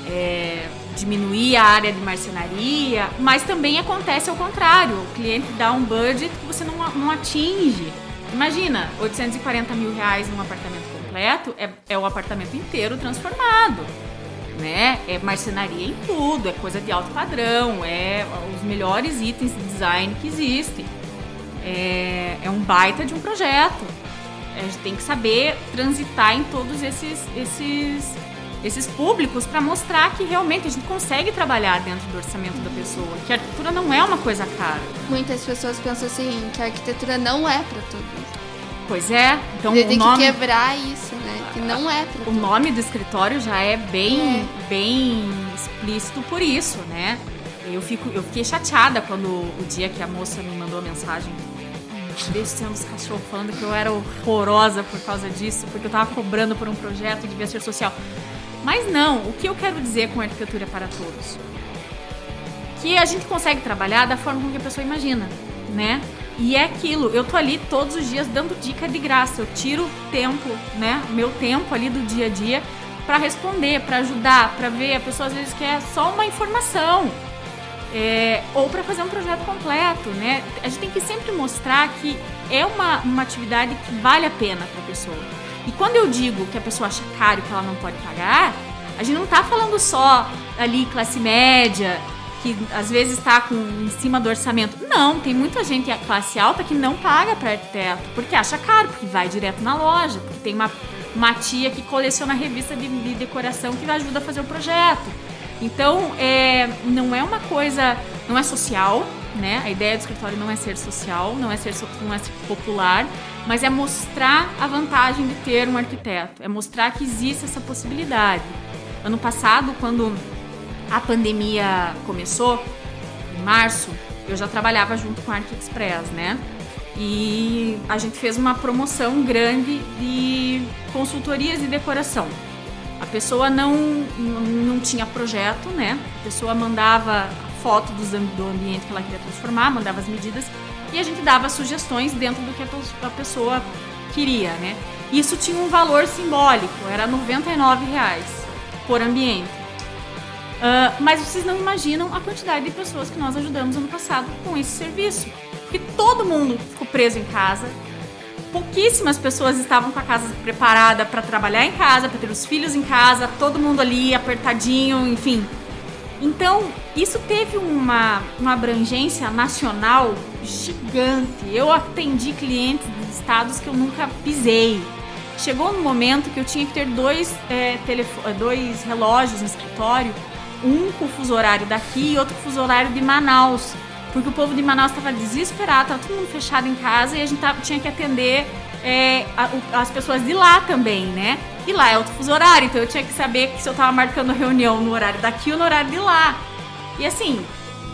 é, diminuir a área de marcenaria, mas também acontece ao contrário. O cliente dá um budget que você não, não atinge. Imagina, 840 mil reais num apartamento completo é, é o apartamento inteiro transformado né? É marcenaria em tudo, é coisa de alto padrão, é os melhores itens de design que existem. É, é um baita de um projeto. A gente tem que saber transitar em todos esses esses esses públicos para mostrar que realmente a gente consegue trabalhar dentro do orçamento da pessoa, que a arquitetura não é uma coisa cara. Muitas pessoas pensam assim, que a arquitetura não é pra todos. Pois é, então Você o tem nome que quebrar isso, né? Que não é pra o todos. nome do escritório já é bem, É. bem explícito por isso, né? Eu, fico, eu fiquei chateada quando o dia que a moça me mandou a mensagem descendo os cachorros falando que eu era horrorosa por causa disso, porque eu tava cobrando por um projeto de ser social. Mas não, o que eu quero dizer com arquitetura para todos? Que a gente consegue trabalhar da forma como que a pessoa imagina, né? E é aquilo, eu tô ali todos os dias dando dica de graça. Eu tiro tempo, né? Meu tempo ali do dia a dia para responder, para ajudar, para ver. A pessoa às vezes quer só uma informação. é, ou para fazer um projeto completo, né? A gente tem que sempre mostrar que é uma, uma atividade que vale a pena para a pessoa. E quando eu digo que a pessoa acha caro que ela não pode pagar, a gente não está falando só ali classe média, que às vezes está com em cima do orçamento. Não, tem muita gente classe alta que não paga para arquiteto, porque acha caro, porque vai direto na loja, porque tem uma, uma tia que coleciona revista de, de decoração que ajuda a fazer o projeto. Então, é, não é uma coisa, não é social, né? A ideia do escritório não é ser social, não é ser, não é ser popular, mas é mostrar a vantagem de ter um arquiteto, é mostrar que existe essa possibilidade. Ano passado, quando a pandemia começou, em março, eu já trabalhava junto com a Arc Express, né? E a gente fez uma promoção grande de consultorias de decoração. A pessoa não, não tinha projeto, né? A pessoa mandava foto do ambiente que ela queria transformar, mandava as medidas e a gente dava sugestões dentro do que a pessoa queria, né? Isso tinha um valor simbólico, era 99 reais por ambiente. Uh, mas vocês não imaginam a quantidade de pessoas que nós ajudamos ano passado com esse serviço. Porque todo mundo ficou preso em casa. Pouquíssimas pessoas estavam com a casa preparada para trabalhar em casa, para ter os filhos em casa, todo mundo ali apertadinho, enfim. Então, isso teve uma, uma abrangência nacional gigante. Eu atendi clientes de estados que eu nunca pisei. Chegou no momento que eu tinha que ter dois, é, dois relógios no escritório um com o fuso horário daqui e outro com o fuso horário de Manaus. Porque o povo de Manaus estava desesperado, estava todo mundo fechado em casa e a gente tava, tinha que atender é, a, as pessoas de lá também, né? E lá é outro fuso horário, então eu tinha que saber que se eu estava marcando reunião no horário daqui ou no horário de lá. E assim,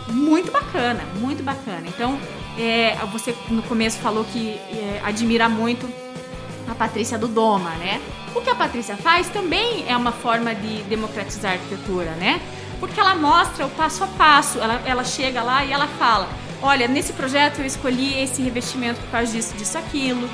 muito bacana, muito bacana. Então, é, você no começo falou que é, admira muito a Patrícia do Doma, né? O que a Patrícia faz também é uma forma de democratizar a arquitetura, né? porque ela mostra o passo a passo. Ela, ela chega lá e ela fala: olha, nesse projeto eu escolhi esse revestimento por causa disso, disso, aquilo.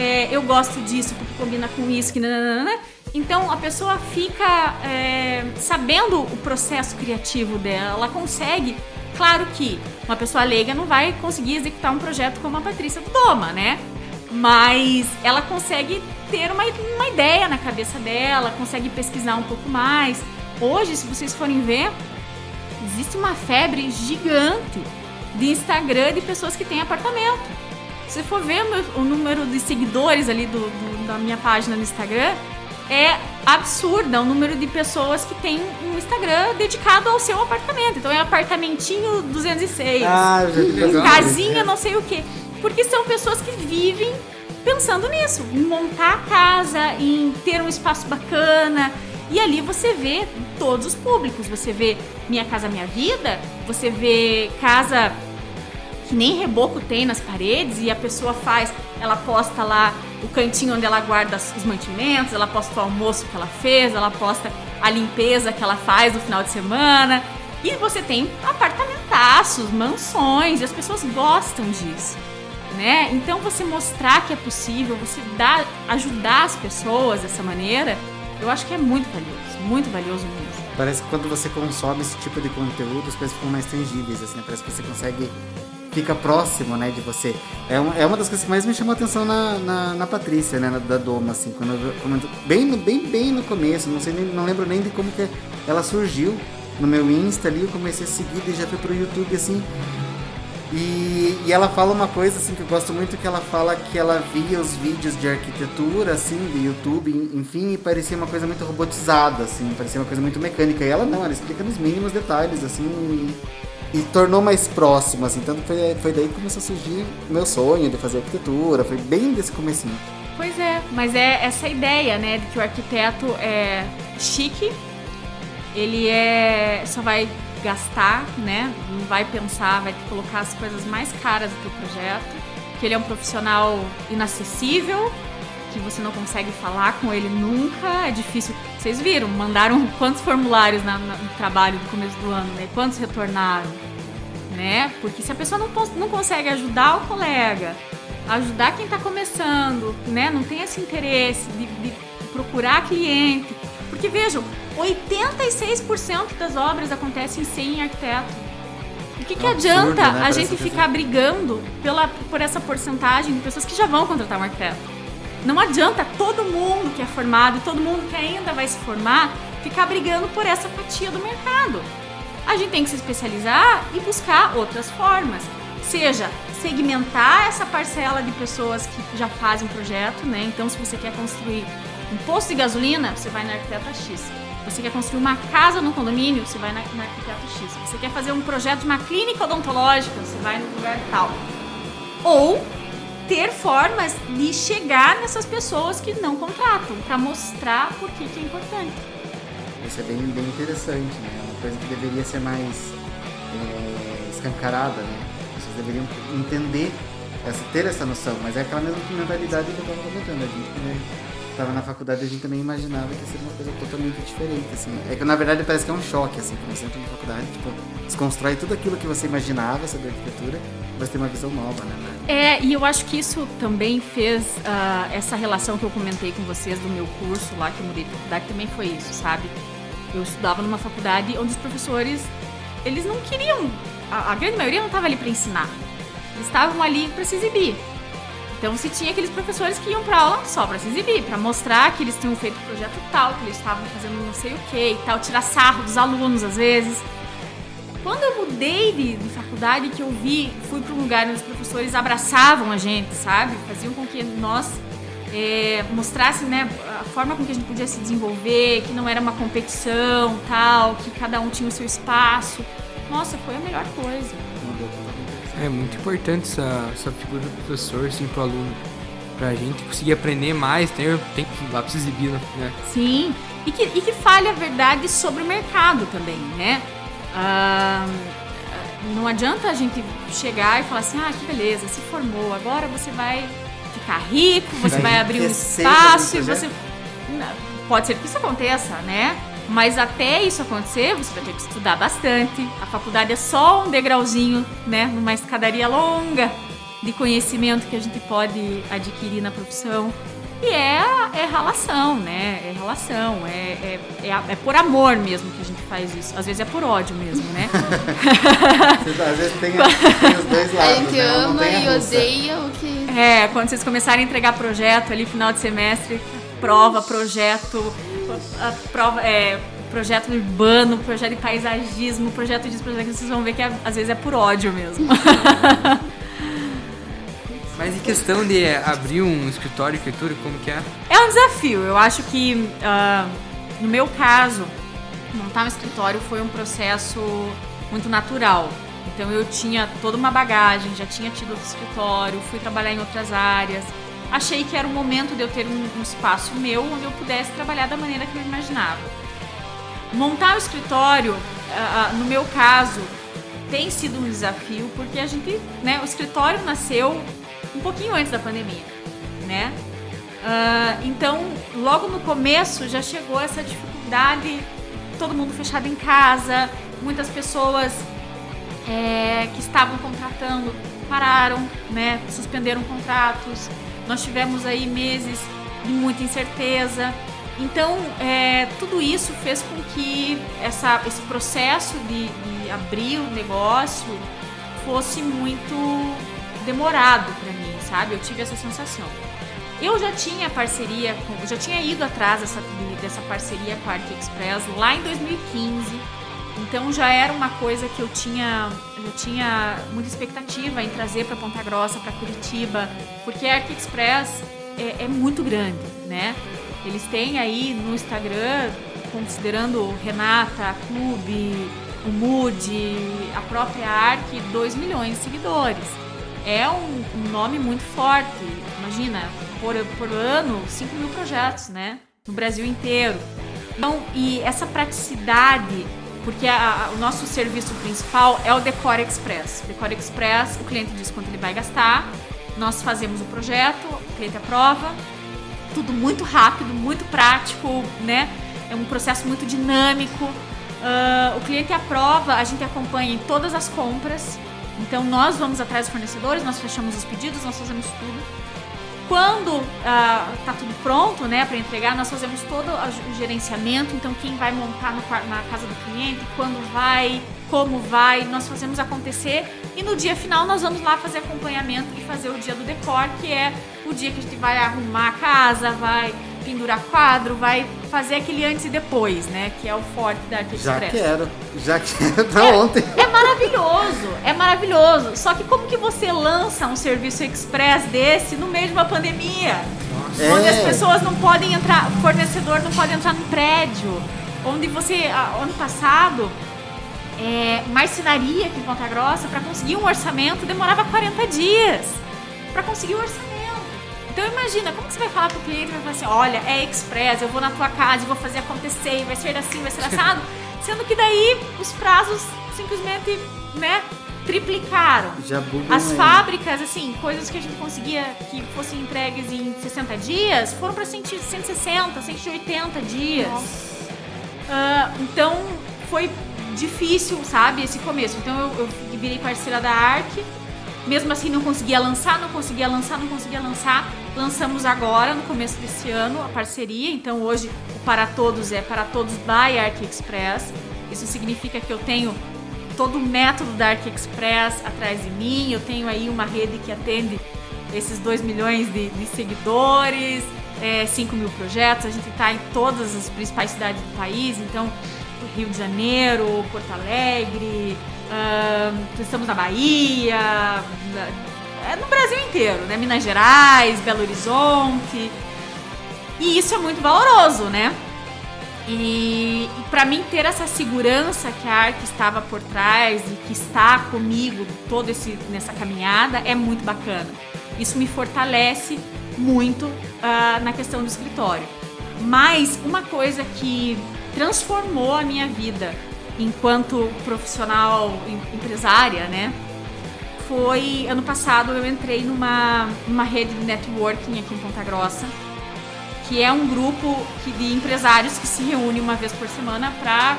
É, eu gosto disso porque combina com isso, que nananana. Então a pessoa fica é, sabendo o processo criativo dela, ela consegue. Claro que uma pessoa leiga não vai conseguir executar um projeto como a Patrícia do Doma, né? Mas ela consegue ter uma, uma ideia na cabeça dela, consegue pesquisar um pouco mais. Hoje, se vocês forem ver, existe uma febre gigante de Instagram de pessoas que têm apartamento. Se for ver o, meu, o número de seguidores ali do, do, da minha página no Instagram, é absurda o número de pessoas que tem um Instagram dedicado ao seu apartamento. Então é apartamentinho 206, ah, casinha não sei o que. Porque são pessoas que vivem pensando nisso, em montar a casa, em ter um espaço bacana, e ali você vê todos os públicos. Você vê Minha Casa Minha Vida, você vê casa que nem reboco tem nas paredes e a pessoa faz, ela posta lá o cantinho onde ela guarda os mantimentos, ela posta o almoço que ela fez, ela posta a limpeza que ela faz no final de semana. E você tem apartamentaços, mansões, e as pessoas gostam disso. Né? Então você mostrar que é possível, você dar, ajudar as pessoas dessa maneira, eu acho que é muito valioso, muito valioso mesmo. Parece que quando você consome esse tipo de conteúdo, as coisas ficam mais tangíveis, assim, né? parece que você consegue fica próximo, né, de você. É uma, é uma das coisas que mais me chamou a atenção na, na, na Patrícia, né, na, da Doma, assim, quando quando, bem, bem, bem no começo, não sei, nem, não lembro nem de como que ela surgiu no meu Insta ali, eu comecei a seguir e já foi pro YouTube, assim, e, e, ela fala uma coisa assim que eu gosto muito que ela fala que ela via os vídeos de arquitetura assim do YouTube, enfim, e parecia uma coisa muito robotizada assim, parecia uma coisa muito mecânica. E ela não, ela explica nos mínimos detalhes assim e, e tornou mais próximo assim. Tanto foi, foi daí que começou a surgir meu sonho de fazer arquitetura, foi bem desse comecinho. Pois é, mas é essa ideia, né, de que o arquiteto é chique, ele é só vai gastar, né? Não vai pensar, vai colocar as coisas mais caras do projeto. Que ele é um profissional inacessível, que você não consegue falar com ele nunca, é difícil. Vocês viram, mandaram quantos formulários na, na, no trabalho do começo do ano, né? Quantos retornaram, né? Porque se a pessoa não, não consegue ajudar o colega, ajudar quem está começando, né? Não tem esse interesse de, de procurar cliente. Porque vejam, 86% das obras acontecem sem arquiteto. O que, É que um absurdo, adianta né, a gente ficar brigando pela, por essa porcentagem de pessoas que já vão contratar um arquiteto? Não adianta todo mundo que é formado e todo mundo que ainda vai se formar ficar brigando por essa fatia do mercado. A gente tem que se especializar e buscar outras formas. Seja segmentar essa parcela de pessoas que já fazem projeto, né? Então, se você quer construir um posto de gasolina, você vai na arquiteta X. Você quer construir uma casa no condomínio, você vai na, na arquiteta X. Você quer fazer um projeto de uma clínica odontológica, você vai no lugar tal. Ou ter formas de chegar nessas pessoas que não contratam, para mostrar por que, é importante. Isso é bem, bem interessante, né? É uma coisa que deveria ser mais é, escancarada, né? As pessoas deveriam entender, essa, ter essa noção, mas é aquela mesma mentalidade que eu estava comentando. A gente, quando estava na faculdade, a gente também imaginava que seria uma coisa totalmente diferente, assim. É que, na verdade, parece que é um choque, assim, quando você entra na faculdade, tipo, desconstrói tudo aquilo que você imaginava sobre arquitetura, você tem uma visão nova, né? É, e eu acho que isso também fez ah, essa relação que eu comentei com vocês do meu curso lá, que eu mudei de faculdade, também foi isso, sabe? Eu estudava numa faculdade onde os professores, eles não queriam, a, a grande maioria não estava ali para ensinar, eles estavam ali para se exibir. Então, se tinha aqueles professores que iam para aula só para se exibir, para mostrar que eles tinham feito o projeto tal, que eles estavam fazendo não sei o que e tal, tirar sarro dos alunos às vezes. Quando eu mudei de, de faculdade, que eu vi, fui para um lugar onde os professores abraçavam a gente, sabe? Faziam com que nós é, mostrassem né, a forma com que a gente podia se desenvolver, que não era uma competição, tal, que cada um tinha o seu espaço. Nossa, foi a melhor coisa. É muito importante essa, essa figura do professor, assim, pro aluno. Pra gente conseguir aprender mais, tem, tem que ir lá pra se exibir, né? Sim, e que, e que fale a verdade sobre o mercado também, né? Ah, não adianta a gente chegar e falar assim, ah, que beleza, se formou, agora você vai ficar rico, você Vai vai abrir um espaço e você... Pode ser que isso aconteça, né? Mas até isso acontecer, você vai ter que estudar bastante. A faculdade é só um degrauzinho, né? Numa escadaria longa de conhecimento que a gente pode adquirir na profissão. E é, é relação, né? É relação, é, é, é, é por amor mesmo que a gente faz isso. Às vezes é por ódio mesmo, né? Você- Às vezes tem, tem os dois lados, A gente né? Ama e odeia o que. É, quando vocês começarem a entregar projeto ali, final de semestre, prova, projeto, a prova, é, projeto urbano, projeto de paisagismo, projeto disso, projeto daquilo, vocês vão ver que é- às vezes é por ódio mesmo. Mas em questão de abrir um escritório de arquitetura, como que é? É um desafio. Eu acho que, ah, no meu caso, montar um escritório foi um processo muito natural. Então eu tinha toda uma bagagem, já tinha tido outro escritório, fui trabalhar em outras áreas. Achei que era o momento de eu ter um, um espaço meu onde eu pudesse trabalhar da maneira que eu imaginava. Montar o escritório, ah, ah, no meu caso, tem sido um desafio porque a gente, né, o escritório nasceu um pouquinho antes da pandemia, né? Ah, então, logo no começo já chegou essa dificuldade, todo mundo fechado em casa, muitas pessoas é, que estavam contratando pararam, né? Suspenderam contratos. Nós tivemos aí meses de muita incerteza. Então, é, tudo isso fez com que essa, esse processo de, de abrir o negócio fosse muito demorado para mim, sabe? Eu tive essa sensação. Eu já tinha parceria, com, já tinha ido atrás dessa, de- dessa parceria com a Arc Express lá em 2015. Então já era uma coisa que eu tinha, eu tinha muita expectativa em trazer para Ponta Grossa, para Curitiba, porque a Arc Express é, é muito grande, né? Eles têm aí no Instagram, considerando Renata, Clube, o Mood, a própria Arc, 2 milhões de seguidores. É um, um nome muito forte. Imagina, por, por ano, 5 mil projetos, né? No Brasil inteiro. Então, e essa praticidade, porque a- a- o nosso serviço principal é o Decor Express. Decor Express, o cliente diz quanto ele vai gastar, nós fazemos o projeto, o cliente aprova, tudo muito rápido, muito prático, né? É um processo muito dinâmico. Ah, o cliente aprova, a gente acompanha em todas as compras. Então nós vamos atrás dos fornecedores, nós fechamos os pedidos, nós fazemos tudo. Quando está tudo pronto, né, para entregar, nós fazemos todo o gerenciamento. Então quem vai montar no na casa do cliente, quando vai, como vai, nós fazemos acontecer e no dia final nós vamos lá fazer acompanhamento e fazer o dia do decor, que é o dia que a gente vai arrumar a casa, vai pendurar quadro, vai fazer aquele antes e depois, né? Que é o forte da Arte Já Express. quero, já quero pra ontem. É maravilhoso, é maravilhoso. Só que como que você lança um serviço express desse no meio de uma pandemia? É. Onde as pessoas não podem entrar, o fornecedor não pode entrar no prédio. Onde você, ano passado, é, marcenaria aqui em Ponta Grossa, para conseguir um orçamento, demorava 40 dias para conseguir o orçamento. Então imagina, como que você vai falar pro cliente, vai falar assim, olha, é express, eu vou na tua casa e vou fazer acontecer, vai ser assim, vai ser assado, sendo que daí os prazos simplesmente, né, triplicaram. As fábricas, assim, coisas que a gente conseguia que fossem entregues em 60 dias, foram para 160, 180 dias. Ah, então foi difícil, sabe, esse começo. Então eu, eu virei parceira da ARC. Mesmo assim não conseguia lançar, não conseguia lançar, não conseguia lançar. Lançamos agora, no começo desse ano, a parceria. Então hoje o Para Todos é Para Todos by Arc Express. Isso significa que eu tenho todo o método da Arc Express atrás de mim. Eu tenho aí uma rede que atende esses 2 milhões de, de seguidores, é, 5 mil projetos. A gente está em todas as principais cidades do país, então Rio de Janeiro, Porto Alegre, ahn, estamos na Bahia, na- é no Brasil inteiro, né? Minas Gerais, Belo Horizonte. E isso é muito valoroso, né? E, e para mim ter essa segurança que a arte estava por trás e que está comigo todo esse nessa caminhada é muito bacana. Isso me fortalece muito ah, na questão do escritório. Mas uma coisa que transformou a minha vida enquanto profissional em- empresária, né? Foi ano passado eu entrei numa, numa rede de networking aqui em Ponta Grossa que é um grupo de empresários que se reúne uma vez por semana para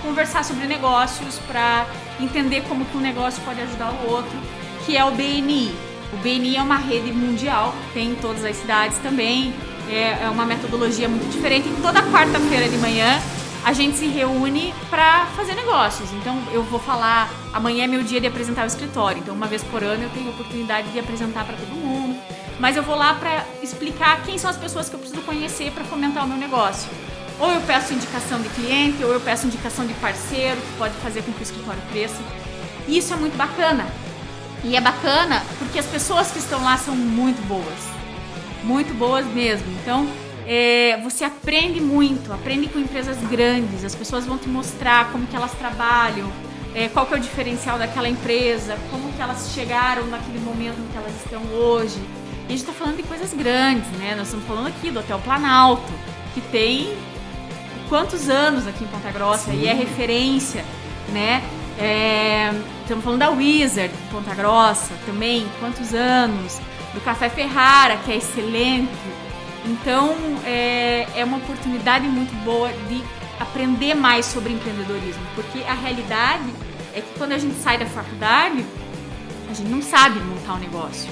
conversar sobre negócios, para entender como que um negócio pode ajudar o outro, que é o BNI. O BNI é uma rede mundial, tem em todas as cidades também, é, é uma metodologia muito diferente. Toda quarta-feira de manhã a gente se reúne para fazer negócios. Então eu vou falar, amanhã é meu dia de apresentar o escritório, então uma vez por ano eu tenho a oportunidade de apresentar para todo mundo mas eu vou lá para explicar quem são as pessoas que eu preciso conhecer para fomentar o meu negócio. Ou eu peço indicação de cliente, ou eu peço indicação de parceiro que pode fazer com que o escritório cresça. E isso é muito bacana. E é bacana porque as pessoas que estão lá são muito boas. Muito boas mesmo. Então, é, você aprende muito, aprende com empresas grandes. As pessoas vão te mostrar como que elas trabalham, é, qual que é o diferencial daquela empresa, como que elas chegaram naquele momento em que elas estão hoje. E a gente está falando de coisas grandes, né? Nós estamos falando aqui do Hotel Planalto, que tem quantos anos aqui em Ponta Grossa e é referência, né? É, estamos falando da Wizard, em Ponta Grossa, também, quantos anos? Do Café Ferrara, que é excelente. Então, é, é uma oportunidade muito boa de aprender mais sobre empreendedorismo, porque a realidade é que quando a gente sai da faculdade, a gente não sabe montar um negócio,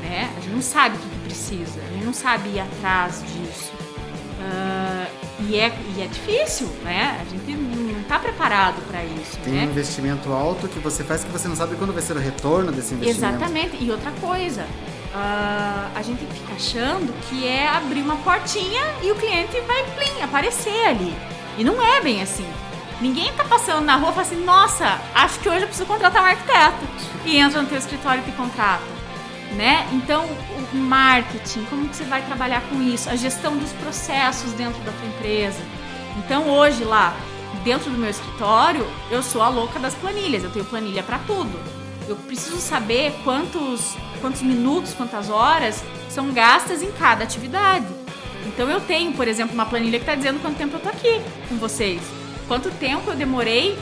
né? A gente não sabe o que, precisa, a gente não sabe ir atrás disso. Ah, e, é, e é difícil, né? A gente não está preparado para isso, Tem um né? investimento alto que você faz que você não sabe quando vai ser o retorno desse investimento. Exatamente. E outra coisa, ah, a gente fica achando que é abrir uma portinha e o cliente vai plim, aparecer ali. E não é bem assim. Ninguém tá passando na rua e fala assim, nossa, acho que hoje eu preciso contratar um arquiteto. E entra no teu escritório e te contrata. Né? Então, o marketing, como que você vai trabalhar com isso? A gestão dos processos dentro da tua empresa. Então, hoje lá, dentro do meu escritório, eu sou a louca das planilhas. Eu tenho planilha para tudo. Eu preciso saber quantos, quantos minutos, quantas horas são gastas em cada atividade. Então eu tenho, por exemplo, uma planilha que está dizendo quanto tempo eu tô aqui com vocês. Quanto tempo eu demorei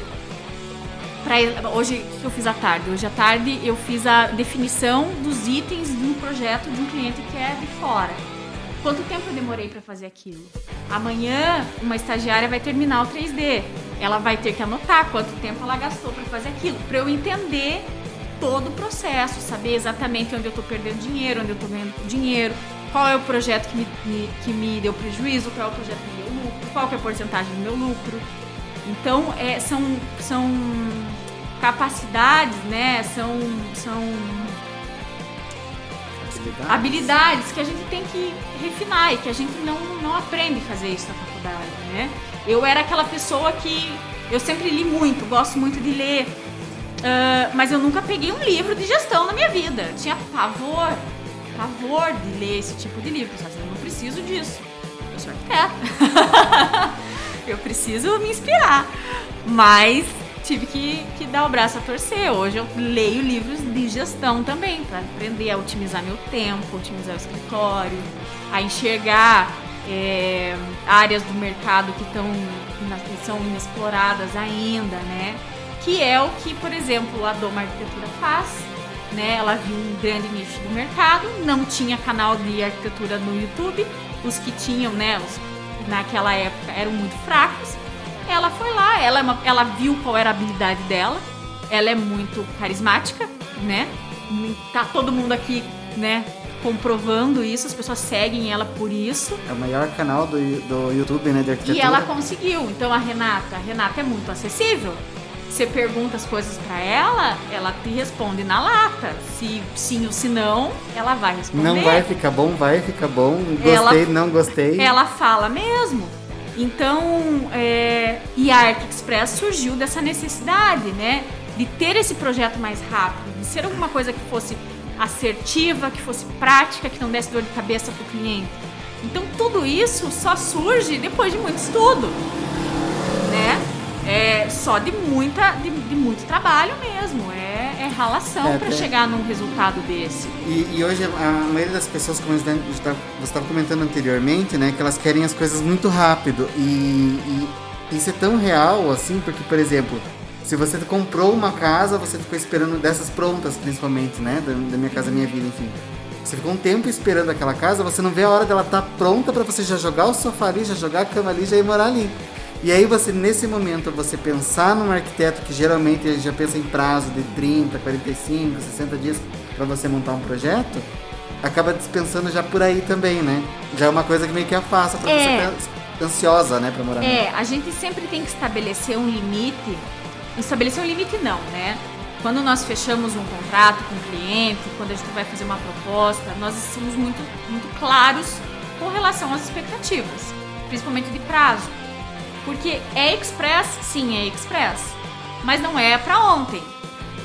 para hoje que eu fiz à tarde. Hoje à tarde eu fiz a definição dos itens de um projeto de um cliente que é de fora. Quanto tempo eu demorei para fazer aquilo? Amanhã uma estagiária vai terminar o 3D. Ela vai ter que anotar quanto tempo ela gastou para fazer aquilo, para eu entender todo o processo, saber exatamente onde eu estou perdendo dinheiro, onde eu estou ganhando dinheiro, qual é o projeto que me, me- que me deu prejuízo, qual é o projeto que me deu lucro, qual que é a porcentagem do meu lucro. Então, é, são, são capacidades, né? São, são Habilidades. habilidades que a gente tem que refinar e que a gente não, não aprende a fazer isso na faculdade, né? Eu era aquela pessoa que eu sempre li muito, gosto muito de ler, ah, mas eu nunca peguei um livro de gestão na minha vida. Eu tinha pavor, pavor de ler esse tipo de livro. Eu não preciso disso. Eu sou arquiteta. eu preciso me inspirar. Mas tive que, que dar o braço a torcer. Hoje eu leio livros de gestão também, para aprender a otimizar meu tempo, otimizar o escritório, a enxergar é, áreas do mercado que, tão, que são inexploradas ainda, né? Que é o que, por exemplo, a Doma Arquitetura faz. Né? Ela viu um grande nicho do mercado, não tinha canal de arquitetura no YouTube, os que tinham, né, os, naquela época eram muito fracos. Ela foi lá, ela, é uma- ela viu qual era a habilidade dela, ela é muito carismática, né? Tá todo mundo aqui, né, comprovando isso, as pessoas seguem ela por isso. É o maior canal do, do YouTube, né, de arquitetura. E ela conseguiu. Então a Renata, a Renata é muito acessível. Você pergunta as coisas pra ela, ela te responde na lata. Se sim ou se não, ela vai responder. Não vai ficar bom, vai ficar bom. Gostei, Ela- não gostei. Ela fala mesmo. Então, é, e a Arc Express surgiu dessa necessidade, né? De ter esse projeto mais rápido, de ser alguma coisa que fosse assertiva, que fosse prática, que não desse dor de cabeça pro cliente. Então, tudo isso só surge depois de muito estudo, né? É só de muita, de, de muito trabalho mesmo. É, é ralação É, para chegar num resultado desse. E, e hoje a maioria das pessoas, como você estava comentando anteriormente, né, que elas querem as coisas muito rápido. E, e isso é tão real, assim, porque, por exemplo, se você comprou uma casa, você ficou esperando dessas prontas, principalmente, né, da, da Minha Casa Minha Vida, enfim. Você ficou um tempo esperando aquela casa, você não vê a hora dela estar pronta para você já jogar o sofá ali, já jogar a cama ali, já ir morar ali. E aí você, nesse momento, você pensar num arquiteto que geralmente ele já pensa em prazo de 30, 45, 60 dias para você montar um projeto, acaba dispensando já por aí também, né? Já é uma coisa que meio que afasta pra É. você ficar ansiosa, né, pra morar. É, a gente sempre tem que estabelecer um limite. Estabelecer um limite não, né? Quando nós fechamos um contrato com o cliente, quando a gente vai fazer uma proposta, nós somos muito, muito claros com relação às expectativas, principalmente de prazo. Porque é express, sim, é express, mas não é para ontem,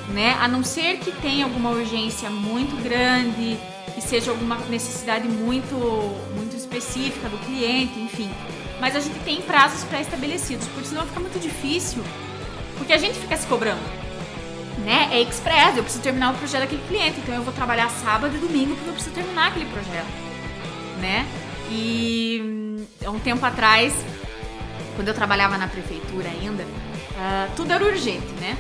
né? A não ser que tenha alguma urgência muito grande, que seja alguma necessidade muito, muito específica do cliente, enfim. Mas a gente tem prazos pré-estabelecidos, porque senão fica muito difícil, porque a gente fica se cobrando. Né? É express, eu preciso terminar o projeto daquele cliente, então eu vou trabalhar sábado e domingo porque eu preciso terminar aquele projeto, né? E hum, um tempo atrás, quando eu trabalhava na prefeitura ainda, ah, tudo era urgente, né?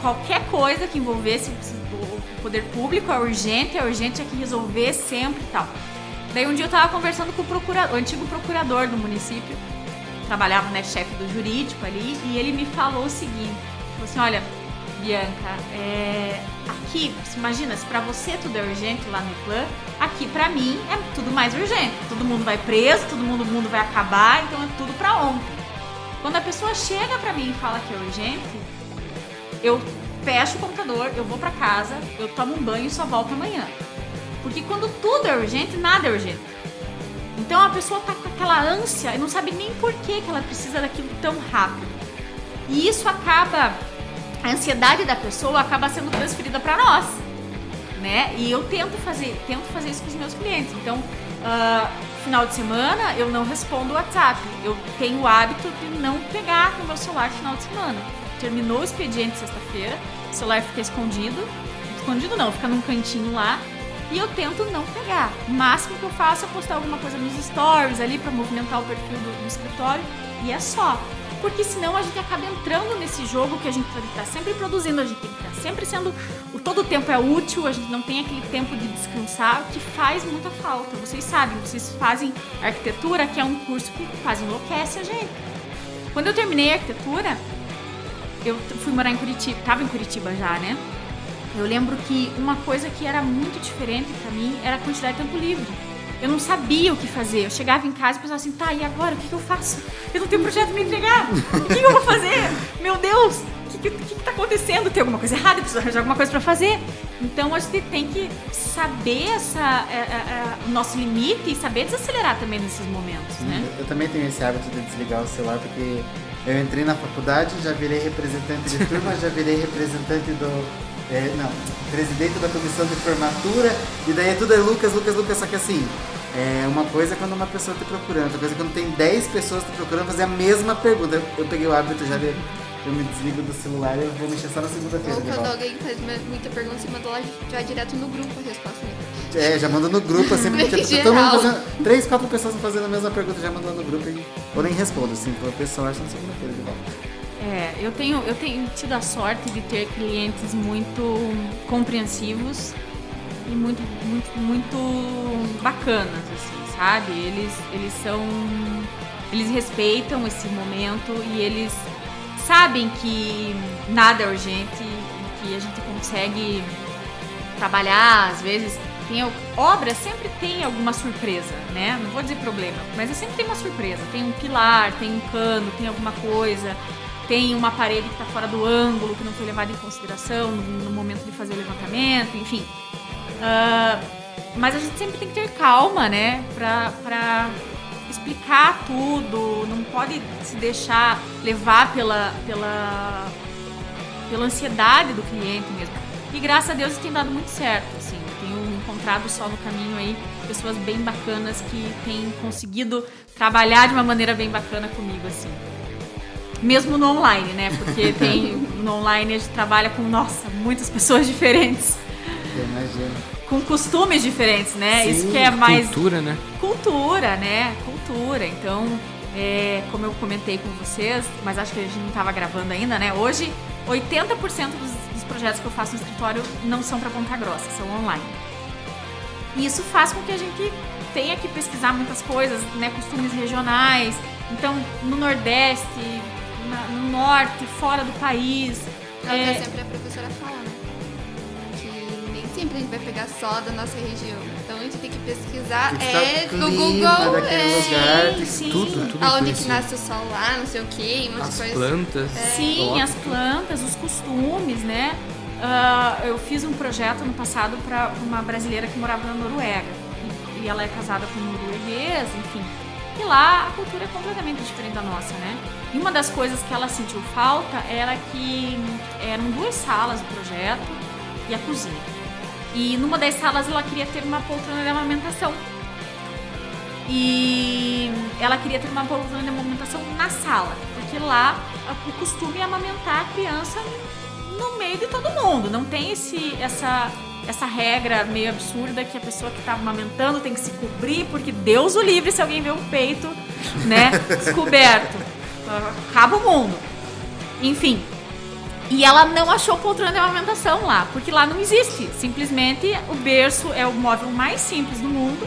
Qualquer coisa que envolvesse o poder público é urgente, é urgente, é que resolver sempre e tal. Daí um dia eu tava conversando com o, o antigo procurador do município, trabalhava, né, chefe do jurídico ali, e ele me falou o seguinte, falou assim, olha, Bianca, é, aqui, imagina, se pra você tudo é urgente lá no Iplan, aqui pra mim é tudo mais urgente. Todo mundo vai preso, todo mundo, mundo vai acabar, então é tudo pra ontem. Quando a pessoa chega pra mim e fala que é urgente, eu fecho o computador, eu vou pra casa, eu tomo um banho e só volto amanhã. Porque quando tudo é urgente, nada é urgente. Então a pessoa tá com aquela ânsia e não sabe nem por que, ela precisa daquilo tão rápido. E isso acaba, a ansiedade da pessoa acaba sendo transferida para nós, né? E eu tento fazer, tento fazer isso com os meus clientes. Então, ah, final de semana eu não respondo o WhatsApp. Eu tenho o hábito de não pegar no meu celular final de semana. Terminou o expediente sexta-feira, o celular fica escondido, escondido não, fica num cantinho lá. E eu tento não pegar. O máximo que eu faço é postar alguma coisa nos stories ali para movimentar o perfil do, do escritório. E é só. Porque senão a gente acaba entrando nesse jogo que a gente estar sempre produzindo, a gente tem que estar sempre sendo. O, todo tempo é útil, a gente não tem aquele tempo de descansar, que faz muita falta. Vocês sabem, vocês fazem arquitetura, que é um curso que quase enlouquece a gente. Quando eu terminei a arquitetura, eu fui morar em Curitiba, tava em Curitiba já, né? Eu lembro que uma coisa que era muito diferente pra mim era a quantidade de tempo livre. Eu não sabia o que fazer. Eu chegava em casa e pensava assim, tá, e agora? O que, que eu faço? Eu não tenho projeto pra me entregar. O que, que eu vou fazer? Meu Deus! O que, que, que tá acontecendo? Tem alguma coisa errada? Eu preciso arranjar alguma coisa pra fazer. Então a gente tem que saber essa, é, é, é, o nosso limite e saber desacelerar também nesses momentos, né? Eu também tenho esse hábito de desligar o celular porque eu entrei na faculdade, já virei representante de turma, já virei representante do. É, não, presidente da comissão de formatura, e daí tudo é Lucas, Lucas, Lucas, só que assim, é uma coisa é quando uma pessoa te procurando, outra coisa é quando tem 10 pessoas te procurando fazer a mesma pergunta. Eu, eu peguei o hábito já de eu me desligo do celular e eu vou mexer só na segunda-feira. Ou quando volta. alguém faz muita pergunta, você manda lá já direto no grupo a resposta. Né? É, já manda no grupo, assim, porque Em todo mundo fazendo. Três, quatro pessoas fazendo a mesma pergunta, já manda lá no grupo e. Ou nem respondo, assim, pro pessoal só na segunda-feira de volta. É, eu tenho, eu tenho tido a sorte de ter clientes muito compreensivos e muito, muito, muito bacanas, assim, sabe? Eles, eles são. Eles respeitam esse momento e eles sabem que nada é urgente e que a gente consegue trabalhar, às vezes. Tem, obra sempre tem alguma surpresa, né? Não vou dizer problema, mas é sempre tem uma surpresa. Tem um pilar, tem um cano, tem alguma coisa, tem uma parede que está fora do ângulo, que não foi levada em consideração no, no momento de fazer o levantamento, enfim. Ah, mas a gente sempre tem que ter calma, né? Pra explicar tudo, não pode se deixar levar pela, pela, pela ansiedade do cliente mesmo. E graças a Deus tem dado muito certo, assim. Tenho encontrado só no caminho aí pessoas bem bacanas que têm conseguido trabalhar de uma maneira bem bacana comigo, assim. Mesmo no online, né? Porque tem no online a gente trabalha com, nossa, muitas pessoas diferentes, Eu imagino. com costumes diferentes, né? Sim, Isso que é mais Cultura, né? cultura, né? Cultura. Então, é, como eu comentei com vocês, mas acho que a gente não estava gravando ainda, né? Hoje, 80% dos, dos projetos que eu faço no escritório não são para Ponta Grossa, são online. E isso faz com que a gente tenha que pesquisar muitas coisas, né? Costumes regionais. Então, no Nordeste, na- no Norte, fora do país. É o que é, sempre a professora fala, né? Que nem sempre a gente vai pegar só da nossa região. Então a gente tem que pesquisar Tem que é do Google, daquele é, lugar, que- sim. Tudo, tudo aonde que nasce o sol lá, não sei o que, um As coisa. plantas. Sim, Coloca as plantas, os costumes, né? Ah, eu fiz um projeto no passado para uma brasileira que morava na Noruega. E, e ela é casada com um norueguês, enfim. E lá a cultura é completamente diferente da nossa, né? E uma das coisas que ela sentiu falta era que eram duas salas do projeto e a cozinha. E numa das salas ela queria ter uma poltrona de amamentação. E ela queria ter uma poltrona de amamentação na sala, porque lá o costume é amamentar a criança no meio de todo mundo. Não tem esse, essa, essa regra meio absurda que a pessoa que está amamentando tem que se cobrir, porque Deus o livre se alguém vê um peito, né, descoberto. Acaba o mundo. Enfim. E ela não achou poltrona de amamentação lá, porque lá não existe. Simplesmente o berço é o móvel mais simples do mundo.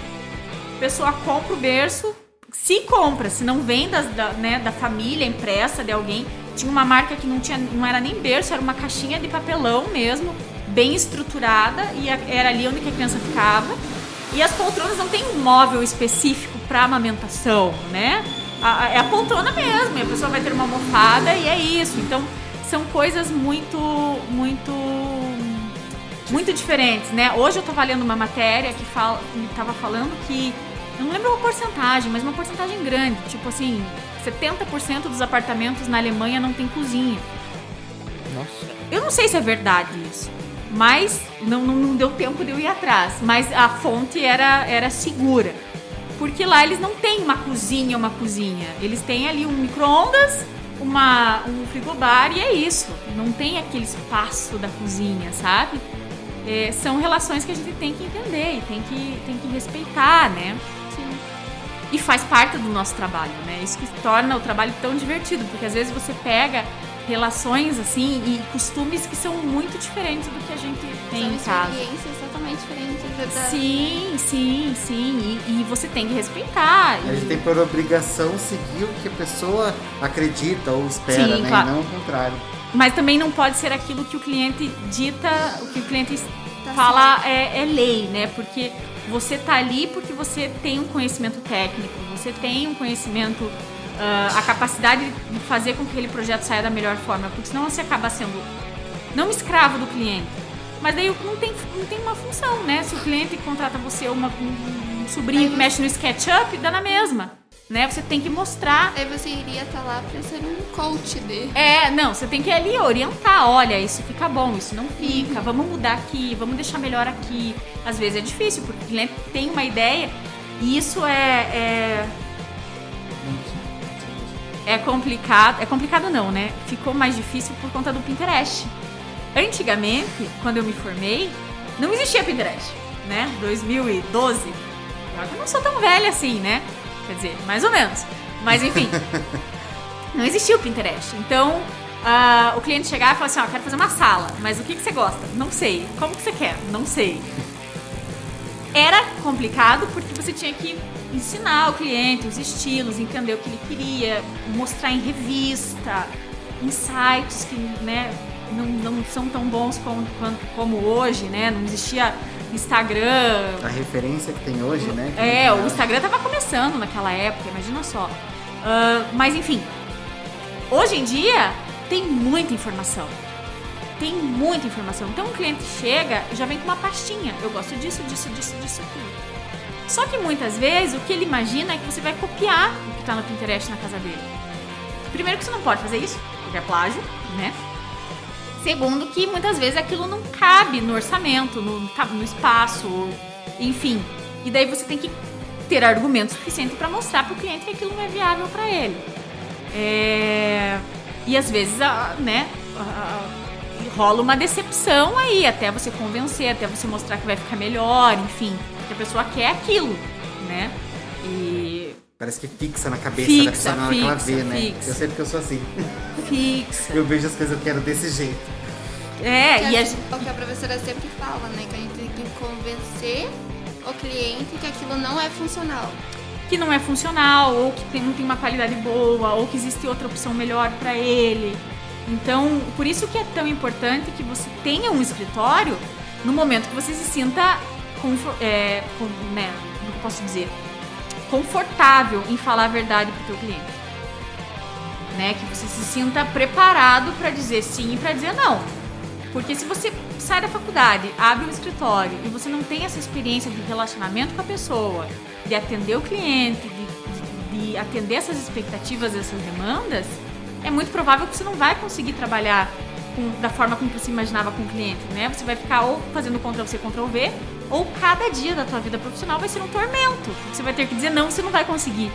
A pessoa compra o berço, se compra, se não vem das- da, né, da família impressa de alguém. Tinha uma marca que não, tinha, não era nem berço, era uma caixinha de papelão mesmo, bem estruturada, e era ali onde a criança ficava. E as poltronas não tem um móvel específico para amamentação, né? A- é a poltrona mesmo, e a pessoa vai ter uma almofada e é isso. Então, são coisas muito, muito muito diferentes, né? Hoje eu tava lendo uma matéria que fala, que tava falando que eu não lembro a porcentagem, mas uma porcentagem grande, tipo assim, 70% dos apartamentos na Alemanha não tem cozinha. Nossa. Eu não sei se é verdade isso, mas não, não, não deu tempo de eu ir atrás. Mas a fonte era, era segura. Porque lá eles não têm uma cozinha, uma cozinha. Eles têm ali um micro-ondas, uma, um frigobar e é isso. Não tem aquele espaço da cozinha, sabe? É, são relações que a gente tem que entender e tem que, tem que respeitar, né? E faz parte do nosso trabalho, né? Isso que torna o trabalho tão divertido, porque às vezes você pega relações assim e costumes que são muito diferentes do que a gente tem São em casa. experiências totalmente diferentes da, Sim, sim, sim. E, e você tem que respeitar. A e- gente tem por obrigação seguir o que a pessoa acredita ou espera, Sim, né? claro. E não o contrário. Mas também não pode ser aquilo que o cliente dita, o que o cliente Tá fala é, é lei, né? Porque Você tá ali porque você tem um conhecimento técnico, você tem um conhecimento, uh, a capacidade de fazer com que aquele projeto saia da melhor forma, porque senão você acaba sendo não escravo do cliente, mas daí não tem, não tem uma função, né? Se o cliente contrata você uma, um, um sobrinho que mexe no SketchUp, dá na mesma né? Você tem que mostrar. Aí você iria estar tá lá para ser um coach dele. É, não, você tem que ali orientar. Olha, isso fica bom, isso não fica. Vamos mudar aqui, vamos deixar melhor aqui. Às vezes é difícil, porque o cliente tem uma ideia e isso é, é é complicado. É complicado não, né? Ficou mais difícil por conta do Pinterest. Antigamente, quando eu me formei, não existia Pinterest, né? 2012. Eu não sou tão velha assim, né? Quer dizer, mais ou menos. Mas enfim. não existia o Pinterest. Então, uh, o cliente chegava e falava assim: Ó, oh, quero fazer uma sala, mas o que, que você gosta? Não sei. Como que você quer? Não sei. Era complicado porque você tinha que ensinar o cliente os estilos, entender o que ele queria, mostrar em revista, sites que né, não, não são tão bons como, como hoje, né? Não existia Instagram. A referência que tem hoje, né? É, o Instagram tava começando naquela época, imagina só. Uh, mas enfim, hoje em dia tem muita informação. Tem muita informação. Então o cliente chega e já vem com uma pastinha. Eu gosto disso, disso, disso, disso, aquilo. Só que muitas vezes o que ele imagina é que você vai copiar o que está no Pinterest na casa dele. Primeiro que você não pode fazer isso, porque é plágio, né? Segundo, que muitas vezes aquilo não cabe no orçamento, no, no espaço, enfim. E daí você tem que ter argumento suficiente para mostrar para o cliente que aquilo não é viável para ele. É... E às vezes, né, rola uma decepção aí, até você convencer, até você mostrar que vai ficar melhor, enfim. Que a pessoa quer aquilo, né? E Parece que fixa na cabeça fixa, da pessoa na hora fixa, que ela vê, né? fixa. Eu sei porque eu sou assim. Fixa. Eu vejo as coisas eu quero desse jeito. É, que e a, assim, o que a professora sempre fala, né? Que a gente tem que convencer o cliente que aquilo não é funcional. que não é funcional, ou que tem, não tem uma qualidade boa, ou que existe outra opção melhor para ele. Então, por isso que é tão importante que você tenha um escritório no momento que você se sinta, é, com, né, como posso dizer, confortável em falar a verdade para o teu cliente. Né? Que você se sinta preparado para dizer sim e para dizer não. Porque se você sai da faculdade, abre um escritório e você não tem essa experiência de relacionamento com a pessoa, de atender o cliente, de, de, de atender essas expectativas, essas demandas, é muito provável que você não vai conseguir trabalhar com, da forma como você imaginava com o cliente, né? Você vai ficar ou fazendo Ctrl-C, Ctrl-V, ou cada dia da tua vida profissional vai ser um tormento. Você vai ter que dizer não, você não vai conseguir.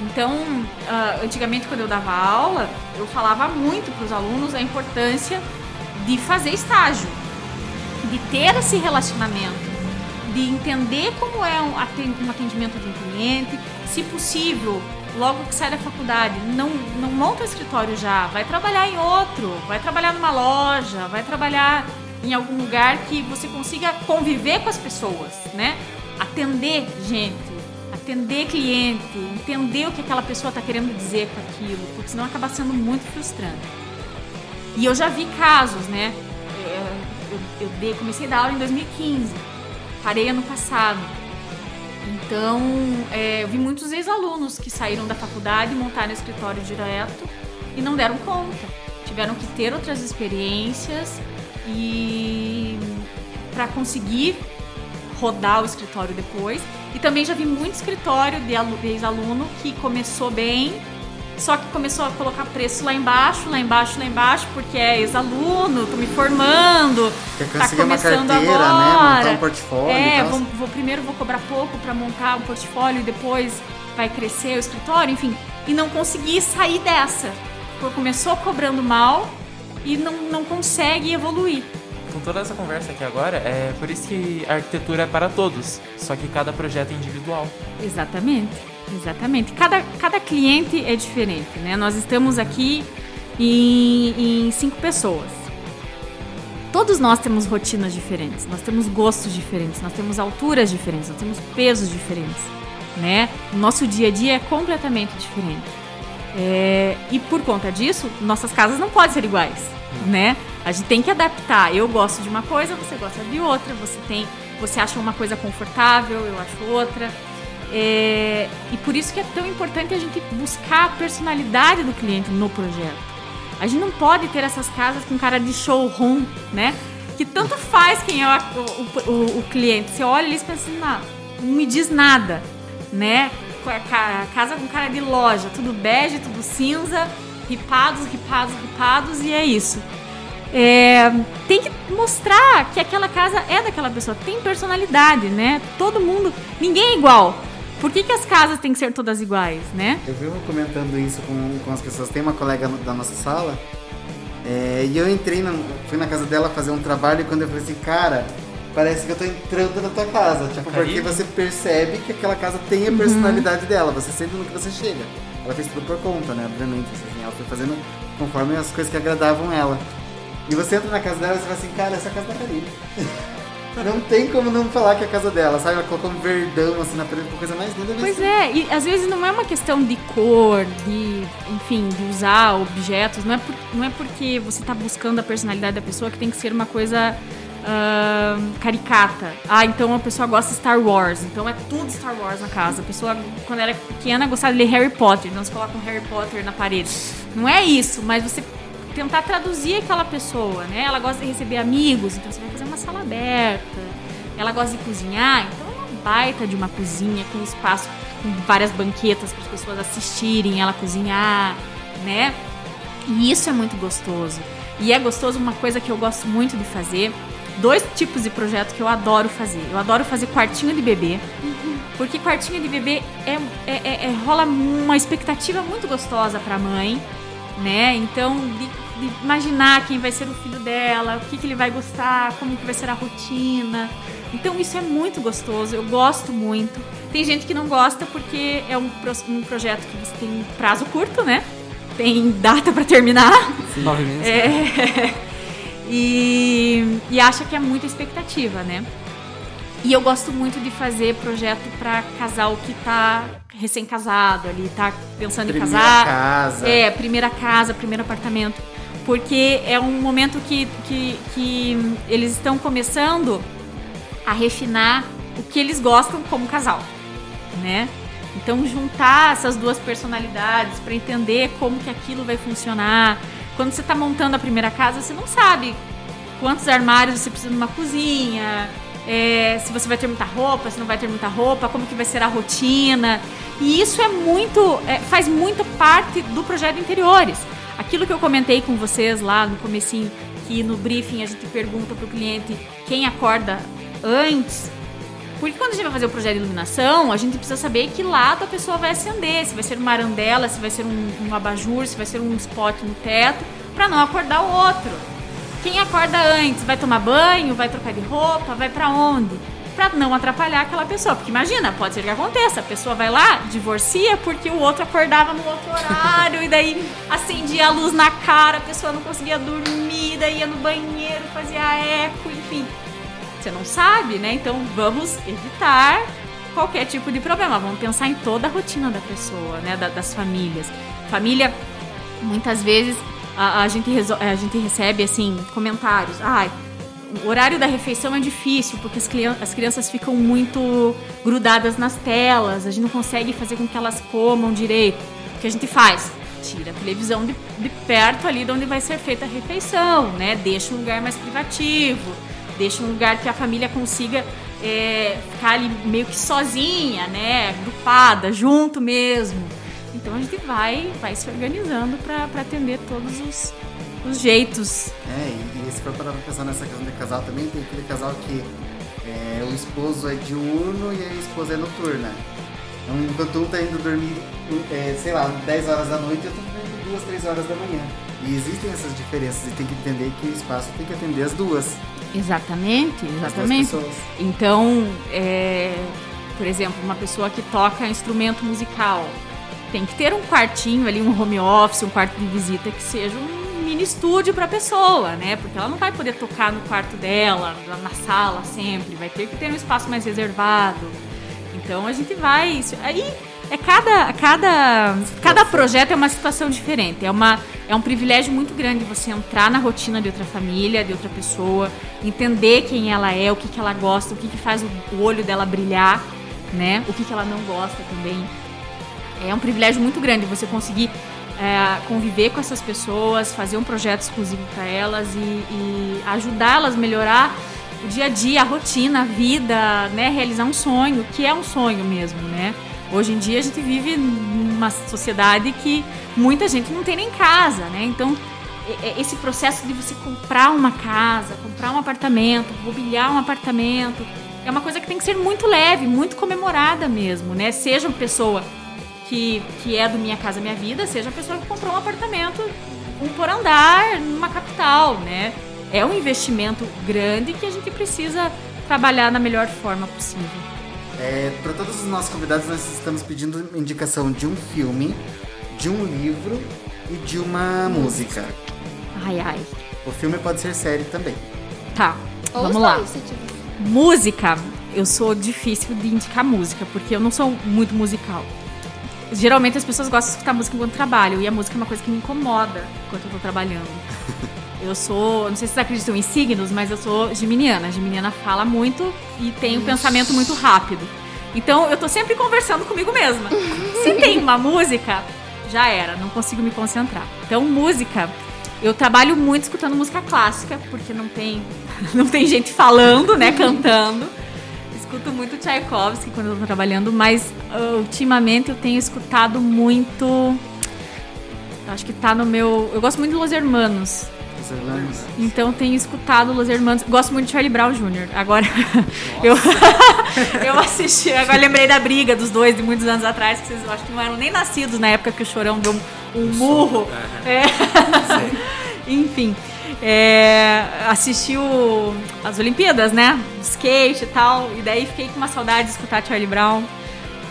Então, uh, antigamente quando eu dava aula, eu falava muito para os alunos a importância de fazer estágio, de ter esse relacionamento, de entender como é um atendimento de um cliente, se possível, logo que sai da faculdade, não, não monta o escritório já, vai trabalhar em outro, vai trabalhar numa loja, vai trabalhar em algum lugar que você consiga conviver com as pessoas, né? Atender gente, atender cliente, entender o que aquela pessoa está querendo dizer com aquilo, porque senão acaba sendo muito frustrante. E eu já vi casos, né? É, eu, eu, eu comecei a dar aula em 2015, parei ano passado. Então, é, eu vi muitos ex-alunos que saíram da faculdade, montaram escritório direto e não deram conta. Tiveram que ter outras experiências e para conseguir rodar o escritório depois. E também já vi muito escritório de ex-aluno que começou bem, só que começou a colocar preço lá embaixo, lá embaixo, lá embaixo, porque é ex-aluno, tô me formando, Quer tá conseguir uma começando carteira, agora. né? Montar um portfólio e É, tal. vou, vou- primeiro vou cobrar pouco para montar um portfólio e depois vai crescer o escritório, enfim. E não consegui sair dessa. Porque começou cobrando mal e não, não consegue evoluir. Com toda essa conversa aqui agora, é por isso que a arquitetura é para todos, só que cada projeto é individual. Exatamente, exatamente. Cada, cada cliente é diferente, né? Nós estamos aqui em, em cinco pessoas. Todos nós temos rotinas diferentes, nós temos gostos diferentes, nós temos alturas diferentes, nós temos pesos diferentes, né? O nosso dia a dia é completamente diferente. É, e por conta disso, nossas casas não podem ser iguais, né? A gente tem que adaptar. Eu gosto de uma coisa, você gosta de outra, você tem você acha uma coisa confortável, eu acho outra. É, e por isso que é tão importante a gente buscar a personalidade do cliente no projeto. A gente não pode ter essas casas com cara de showroom, né? Que tanto faz quem é o, o, o cliente. Você olha e pensa assim, não, não me diz nada, né? A casa com cara de loja, tudo bege, tudo cinza, ripados, ripados, ripados, e é isso. É, tem que mostrar que aquela casa é daquela pessoa, tem personalidade, né? Todo mundo, ninguém é igual. Por que, que as casas têm que ser todas iguais, né? Eu vivo comentando isso com, com as pessoas. Tem uma colega da nossa sala é, e eu entrei, na, fui na casa dela fazer um trabalho e quando eu falei assim, cara, parece que eu tô entrando na tua casa. Tipo, porque você percebe que aquela casa tem a uhum. personalidade uhum. dela, você sente no que você chega. Ela fez tudo por conta, né? Obviamente, assim, ela foi fazendo conforme as coisas que agradavam ela. E você entra na casa dela e você fala assim, cara, essa casa tá Karine. Não tem como não falar que é a casa dela, sabe? Ela colocou um verdão assim na parede, uma coisa mais linda Pois é, e às vezes não é uma questão de cor, de, enfim, de usar objetos, não é, por, não é porque você está buscando a personalidade da pessoa que tem que ser uma coisa uh, caricata. Ah, então a pessoa gosta de Star Wars, então é tudo Star Wars na casa. A pessoa, quando era pequena, gostava de ler Harry Potter, então você coloca um Harry Potter na parede. Não é isso, mas você tentar traduzir aquela pessoa, né? Ela gosta de receber amigos, então você vai fazer uma sala aberta. Ela gosta de cozinhar, então é uma baita de uma cozinha com espaço com várias banquetas para as pessoas assistirem ela cozinhar, né? E isso é muito gostoso. E é gostoso uma coisa que eu gosto muito de fazer. Dois tipos de projeto que eu adoro fazer. Eu adoro fazer quartinho de bebê. Porque quartinho de bebê é, é, é, é rola uma expectativa muito gostosa para a mãe né? Então, de, de, imaginar quem vai ser o filho dela, o que, que ele vai gostar, como que vai ser a rotina. Então, isso é muito gostoso, eu gosto muito. Tem gente que não gosta porque é um, um projeto que você tem prazo curto, né? Tem data para terminar. Nove meses. É, e, e acha que é muita expectativa, né? E eu gosto muito de fazer projeto para casal que tá recém-casado ali, tá pensando primeira em casar. Casa. É, primeira casa, primeiro apartamento. Porque é um momento que, que, que eles estão começando a refinar o que eles gostam como casal, né? Então juntar essas duas personalidades para entender como que aquilo vai funcionar. Quando você está montando a primeira casa, você não sabe quantos armários você precisa numa cozinha, é, se você vai ter muita roupa, se não vai ter muita roupa, como que vai ser a rotina. E isso é muito, é, faz muito parte do projeto interiores. Aquilo que eu comentei com vocês lá no comecinho, que no briefing a gente pergunta para o cliente quem acorda antes. Porque quando a gente vai fazer o projeto de iluminação, a gente precisa saber que lado a pessoa vai acender, se vai ser uma arandela, se vai ser um, um abajur, se vai ser um spot no teto, para não acordar o outro. Quem acorda antes vai tomar banho, vai trocar de roupa, vai para onde? Para não atrapalhar aquela pessoa. Porque imagina, pode ser que aconteça. A pessoa vai lá, divorcia porque o outro acordava no outro horário e daí acendia a luz na cara, a pessoa não conseguia dormir, daí ia no banheiro, fazia eco, enfim. Você não sabe, né? Então vamos evitar qualquer tipo de problema. Vamos pensar em toda a rotina da pessoa, né? Da, das famílias. Família, muitas vezes, a, a, gente, a gente recebe assim comentários. Ah, o horário da refeição é difícil porque as, as crianças ficam muito grudadas nas telas, a gente não consegue fazer com que elas comam direito. O que a gente faz? Tira a televisão de, de perto ali de onde vai ser feita a refeição, né? Deixa um lugar mais privativo, deixa um lugar que a família consiga é, ficar ali meio que sozinha, né? Agrupada, junto mesmo. Então a gente vai, vai se organizando para atender todos os, os jeitos. É, e, e se for para pensar nessa questão de casal também, tem aquele casal que é, o esposo é diurno e a esposa é noturna. Então, enquanto um tá indo dormir, é, sei lá, 10 horas da noite, eu tô dormindo 2, 3 horas da manhã. E existem essas diferenças e tem que entender que o espaço tem que atender as duas. Exatamente, exatamente. Então, é, por exemplo, uma pessoa que toca instrumento musical, tem que ter um quartinho ali, um home office, um quarto de visita que seja um mini estúdio para a pessoa, né? Porque ela não vai poder tocar no quarto dela, na sala sempre, vai ter que ter um espaço mais reservado. Então a gente vai. Aí é cada, cada, cada projeto é uma situação diferente. É, uma, é um privilégio muito grande você entrar na rotina de outra família, de outra pessoa, entender quem ela é, o que, que ela gosta, o que, que faz o olho dela brilhar, né? O que, que ela não gosta também. É um privilégio muito grande você conseguir é, conviver com essas pessoas, fazer um projeto exclusivo para elas e, e ajudá-las a melhorar o dia a dia, a rotina, a vida, né? Realizar um sonho, que é um sonho mesmo, né? Hoje em dia a gente vive numa sociedade que muita gente não tem nem casa, né? Então esse processo de você comprar uma casa, comprar um apartamento, mobiliar um apartamento, é uma coisa que tem que ser muito leve, muito comemorada mesmo, né? Seja uma pessoa que, que é do Minha Casa Minha Vida, seja a pessoa que comprou um apartamento, um por andar, numa capital, né? É um investimento grande que a gente precisa trabalhar na melhor forma possível. É, Para todos os nossos convidados, nós estamos pedindo indicação de um filme, de um livro e de uma música. Ai, ai. O filme pode ser série também. Tá, Ou vamos os lá. dois. Música, eu sou difícil de indicar música, porque eu não sou muito musical. Geralmente as pessoas gostam de escutar música enquanto trabalho, e a música é uma coisa que me incomoda enquanto eu tô trabalhando. Eu sou, não sei se vocês acreditam em signos, mas eu sou geminiana. A geminiana fala muito e tem um pensamento muito rápido. Então eu tô sempre conversando comigo mesma. Se tem uma música, já era, não consigo me concentrar. Então, música, eu trabalho muito escutando música clássica, porque não tem, não tem gente falando, né, cantando. Escuto muito Tchaikovsky quando eu tô trabalhando, mas uh, ultimamente eu tenho escutado muito. Acho que tá no meu. Eu gosto muito de Los Hermanos. Os irmãos. Então tenho escutado Los Hermanos. Gosto muito de Charlie Brown Jr. Agora eu, eu assisti, agora lembrei da briga dos dois de muitos anos atrás, que vocês acho que não eram nem nascidos na época que o Chorão deu um, um murro. É. Enfim. É, assisti o- as Olimpíadas, né? Skate e tal. E daí fiquei com uma saudade de escutar Charlie Brown.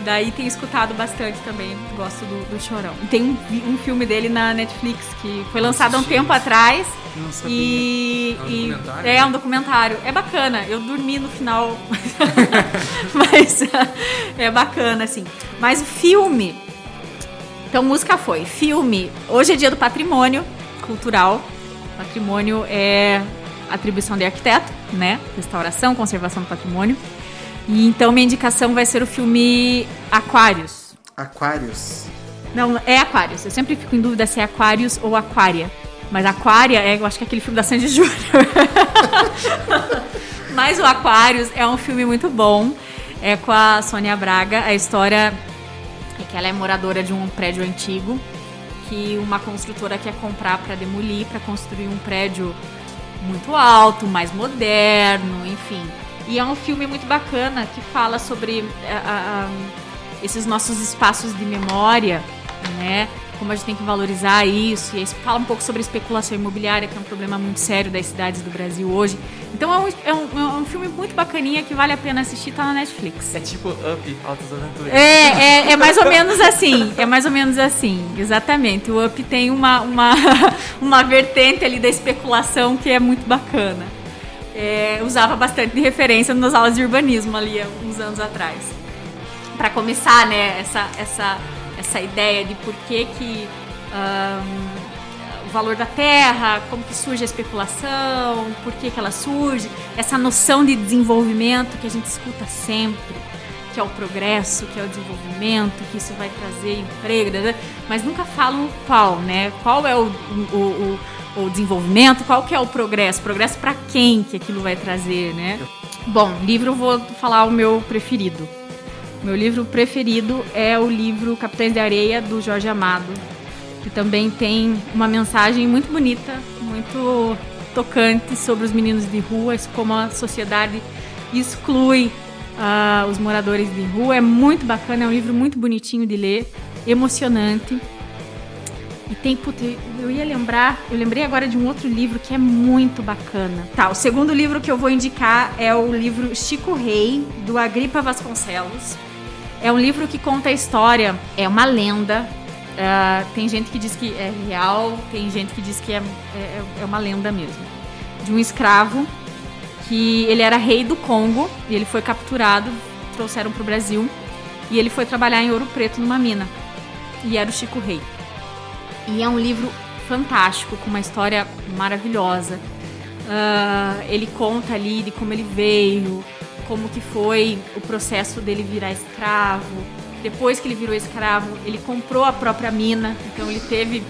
Daí tenho escutado bastante também. Gosto do, do Chorão. E tem um, um filme dele na Netflix que foi lançado há um tempo atrás. Não sabia. E, É um e- documentário, é um documentário. É bacana. Eu dormi no final. Mas é bacana, assim. Mas o filme. Então, música foi. Filme. Hoje é dia do patrimônio cultural. Patrimônio é atribuição de arquiteto, né? Restauração, conservação do patrimônio. E então, minha indicação vai ser o filme Aquários. Aquários. Não, é Aquários. Eu sempre fico em dúvida se é Aquários ou Aquária. Mas Aquária é, eu acho que é aquele filme da Sandy Júnior. Mas o Aquários é um filme muito bom. É com a Sônia Braga. A história é que ela é moradora de um prédio antigo que uma construtora quer comprar para demolir, para construir um prédio muito alto, mais moderno, enfim. E é um filme muito bacana que fala sobre eh, esses nossos espaços de memória, né? Como a gente tem que valorizar isso. E aí fala um pouco sobre especulação imobiliária, que é um problema muito sério das cidades do Brasil hoje. Então é um, é um, é um filme muito bacaninha que vale a pena assistir, tá na Netflix. É tipo Up, Altas Aventuras. É, é, é mais ou menos assim. É mais ou menos assim, exatamente. O Up tem uma, uma, uma vertente ali da especulação que é muito bacana. É, usava bastante de referência nas aulas de urbanismo ali uns anos atrás. Para começar, né, essa, essa, essa ideia de por que que ahn, o valor da terra, como que surge a especulação, por que que ela surge, essa noção de desenvolvimento que a gente escuta sempre que é o progresso, que é o desenvolvimento, que isso vai trazer emprego, né? mas nunca falam qual, né? Qual é o, o, o, o desenvolvimento, qual que é o progresso, progresso para quem que aquilo vai trazer, né? Bom, livro eu vou falar o meu preferido. Meu livro preferido é o livro Capitães de Areia do Jorge Amado, que também tem uma mensagem muito bonita, muito tocante sobre os meninos de rua, como a sociedade exclui ah, os moradores de rua. É muito bacana, é um livro muito bonitinho de ler, emocionante. E tem, puta, eu ia lembrar, eu lembrei agora de um outro livro que é muito bacana. Tá, o segundo livro que eu vou indicar é o livro Chico Rei, do Agripa Vasconcelos. É um livro que conta a história, é uma lenda. ah, tem gente que diz que é real, tem gente que diz que é, é, é uma lenda mesmo. De um escravo que ele era rei do Congo e ele foi capturado, trouxeram para o Brasil. e ele foi trabalhar em Ouro Preto numa mina. E era o Chico Rei. E é um livro fantástico, com uma história maravilhosa. Uh, ele conta ali de como ele veio, como que foi o processo dele virar escravo. Depois que ele virou escravo, ele comprou a própria mina, então ele teve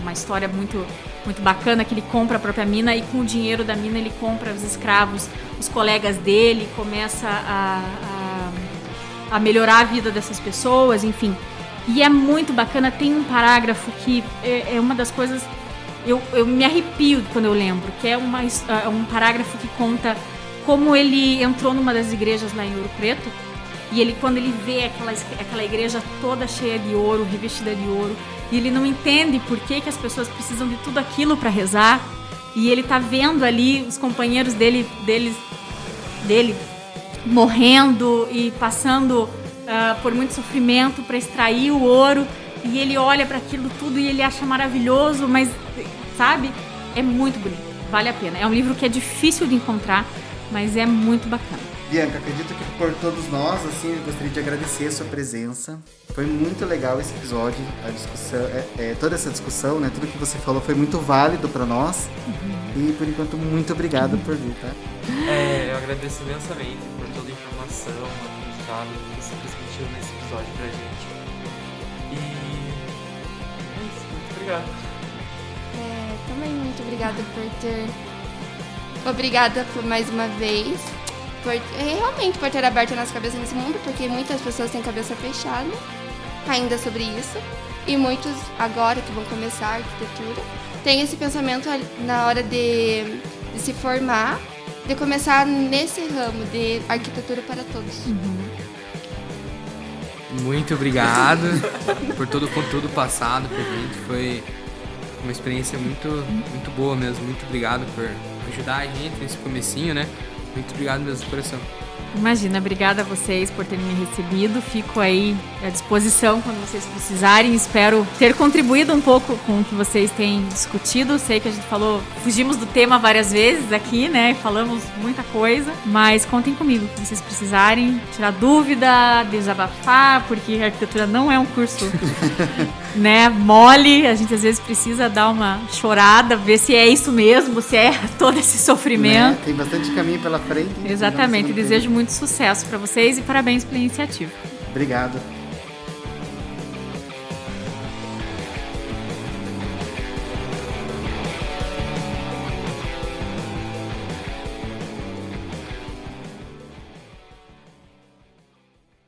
uma história muito muito bacana que ele compra a própria mina e com o dinheiro da mina ele compra os escravos, os colegas dele, começa a, a, a melhorar a vida dessas pessoas, enfim. E é muito bacana, tem um parágrafo que é, é uma das coisas. Eu, eu me arrepio quando eu lembro, que é uma, é um parágrafo que conta como ele entrou numa das igrejas lá em Ouro Preto e ele quando ele vê aquela, aquela igreja toda cheia de ouro, revestida de ouro, e ele não entende por que, que as pessoas precisam de tudo aquilo para rezar, e ele tá vendo ali os companheiros dele, deles, dele morrendo e passando uh, por muito sofrimento para extrair o ouro, e ele olha para aquilo tudo e ele acha maravilhoso, mas sabe? É muito bonito, vale a pena. É um livro que é difícil de encontrar, mas é muito bacana. Bianca, acredito que por todos nós, assim, eu gostaria de agradecer a sua presença. Foi muito legal esse episódio, a discussão, é, é, toda essa discussão, né? Tudo que você falou foi muito válido para nós. Uhum. E por enquanto, muito obrigado por vir, tá? É, eu agradeço imensamente por toda a informação, aprendizado que você transmitiu nesse episódio pra gente. E é isso, muito obrigado. É, também muito obrigada por ter. Obrigada por mais uma vez por, é, realmente por ter aberto a nossa cabeça nesse mundo, porque muitas pessoas têm cabeça fechada ainda sobre isso. E muitos agora que vão começar a arquitetura têm esse pensamento na hora de, de se formar, de começar nesse ramo de arquitetura para todos. Uhum. Muito obrigado por todo o conteúdo passado pra gente. Foi uma experiência muito, muito boa mesmo. Muito obrigado por ajudar a gente nesse comecinho, né? Muito obrigado mesmo, coração. Imagina, obrigada a vocês por terem me recebido. Fico aí à disposição quando vocês precisarem. Espero ter contribuído um pouco com o que vocês têm discutido. Sei que a gente falou, fugimos do tema várias vezes aqui, né? Falamos muita coisa, mas contem comigo se vocês precisarem tirar dúvida, desabafar, porque a arquitetura não é um curso, né, mole. A gente às vezes precisa dar uma chorada, ver se é isso mesmo, se é todo esse sofrimento. Né? Tem bastante caminho pela frente. Exatamente. Desejo muito muito sucesso para vocês e parabéns pela iniciativa. Obrigado.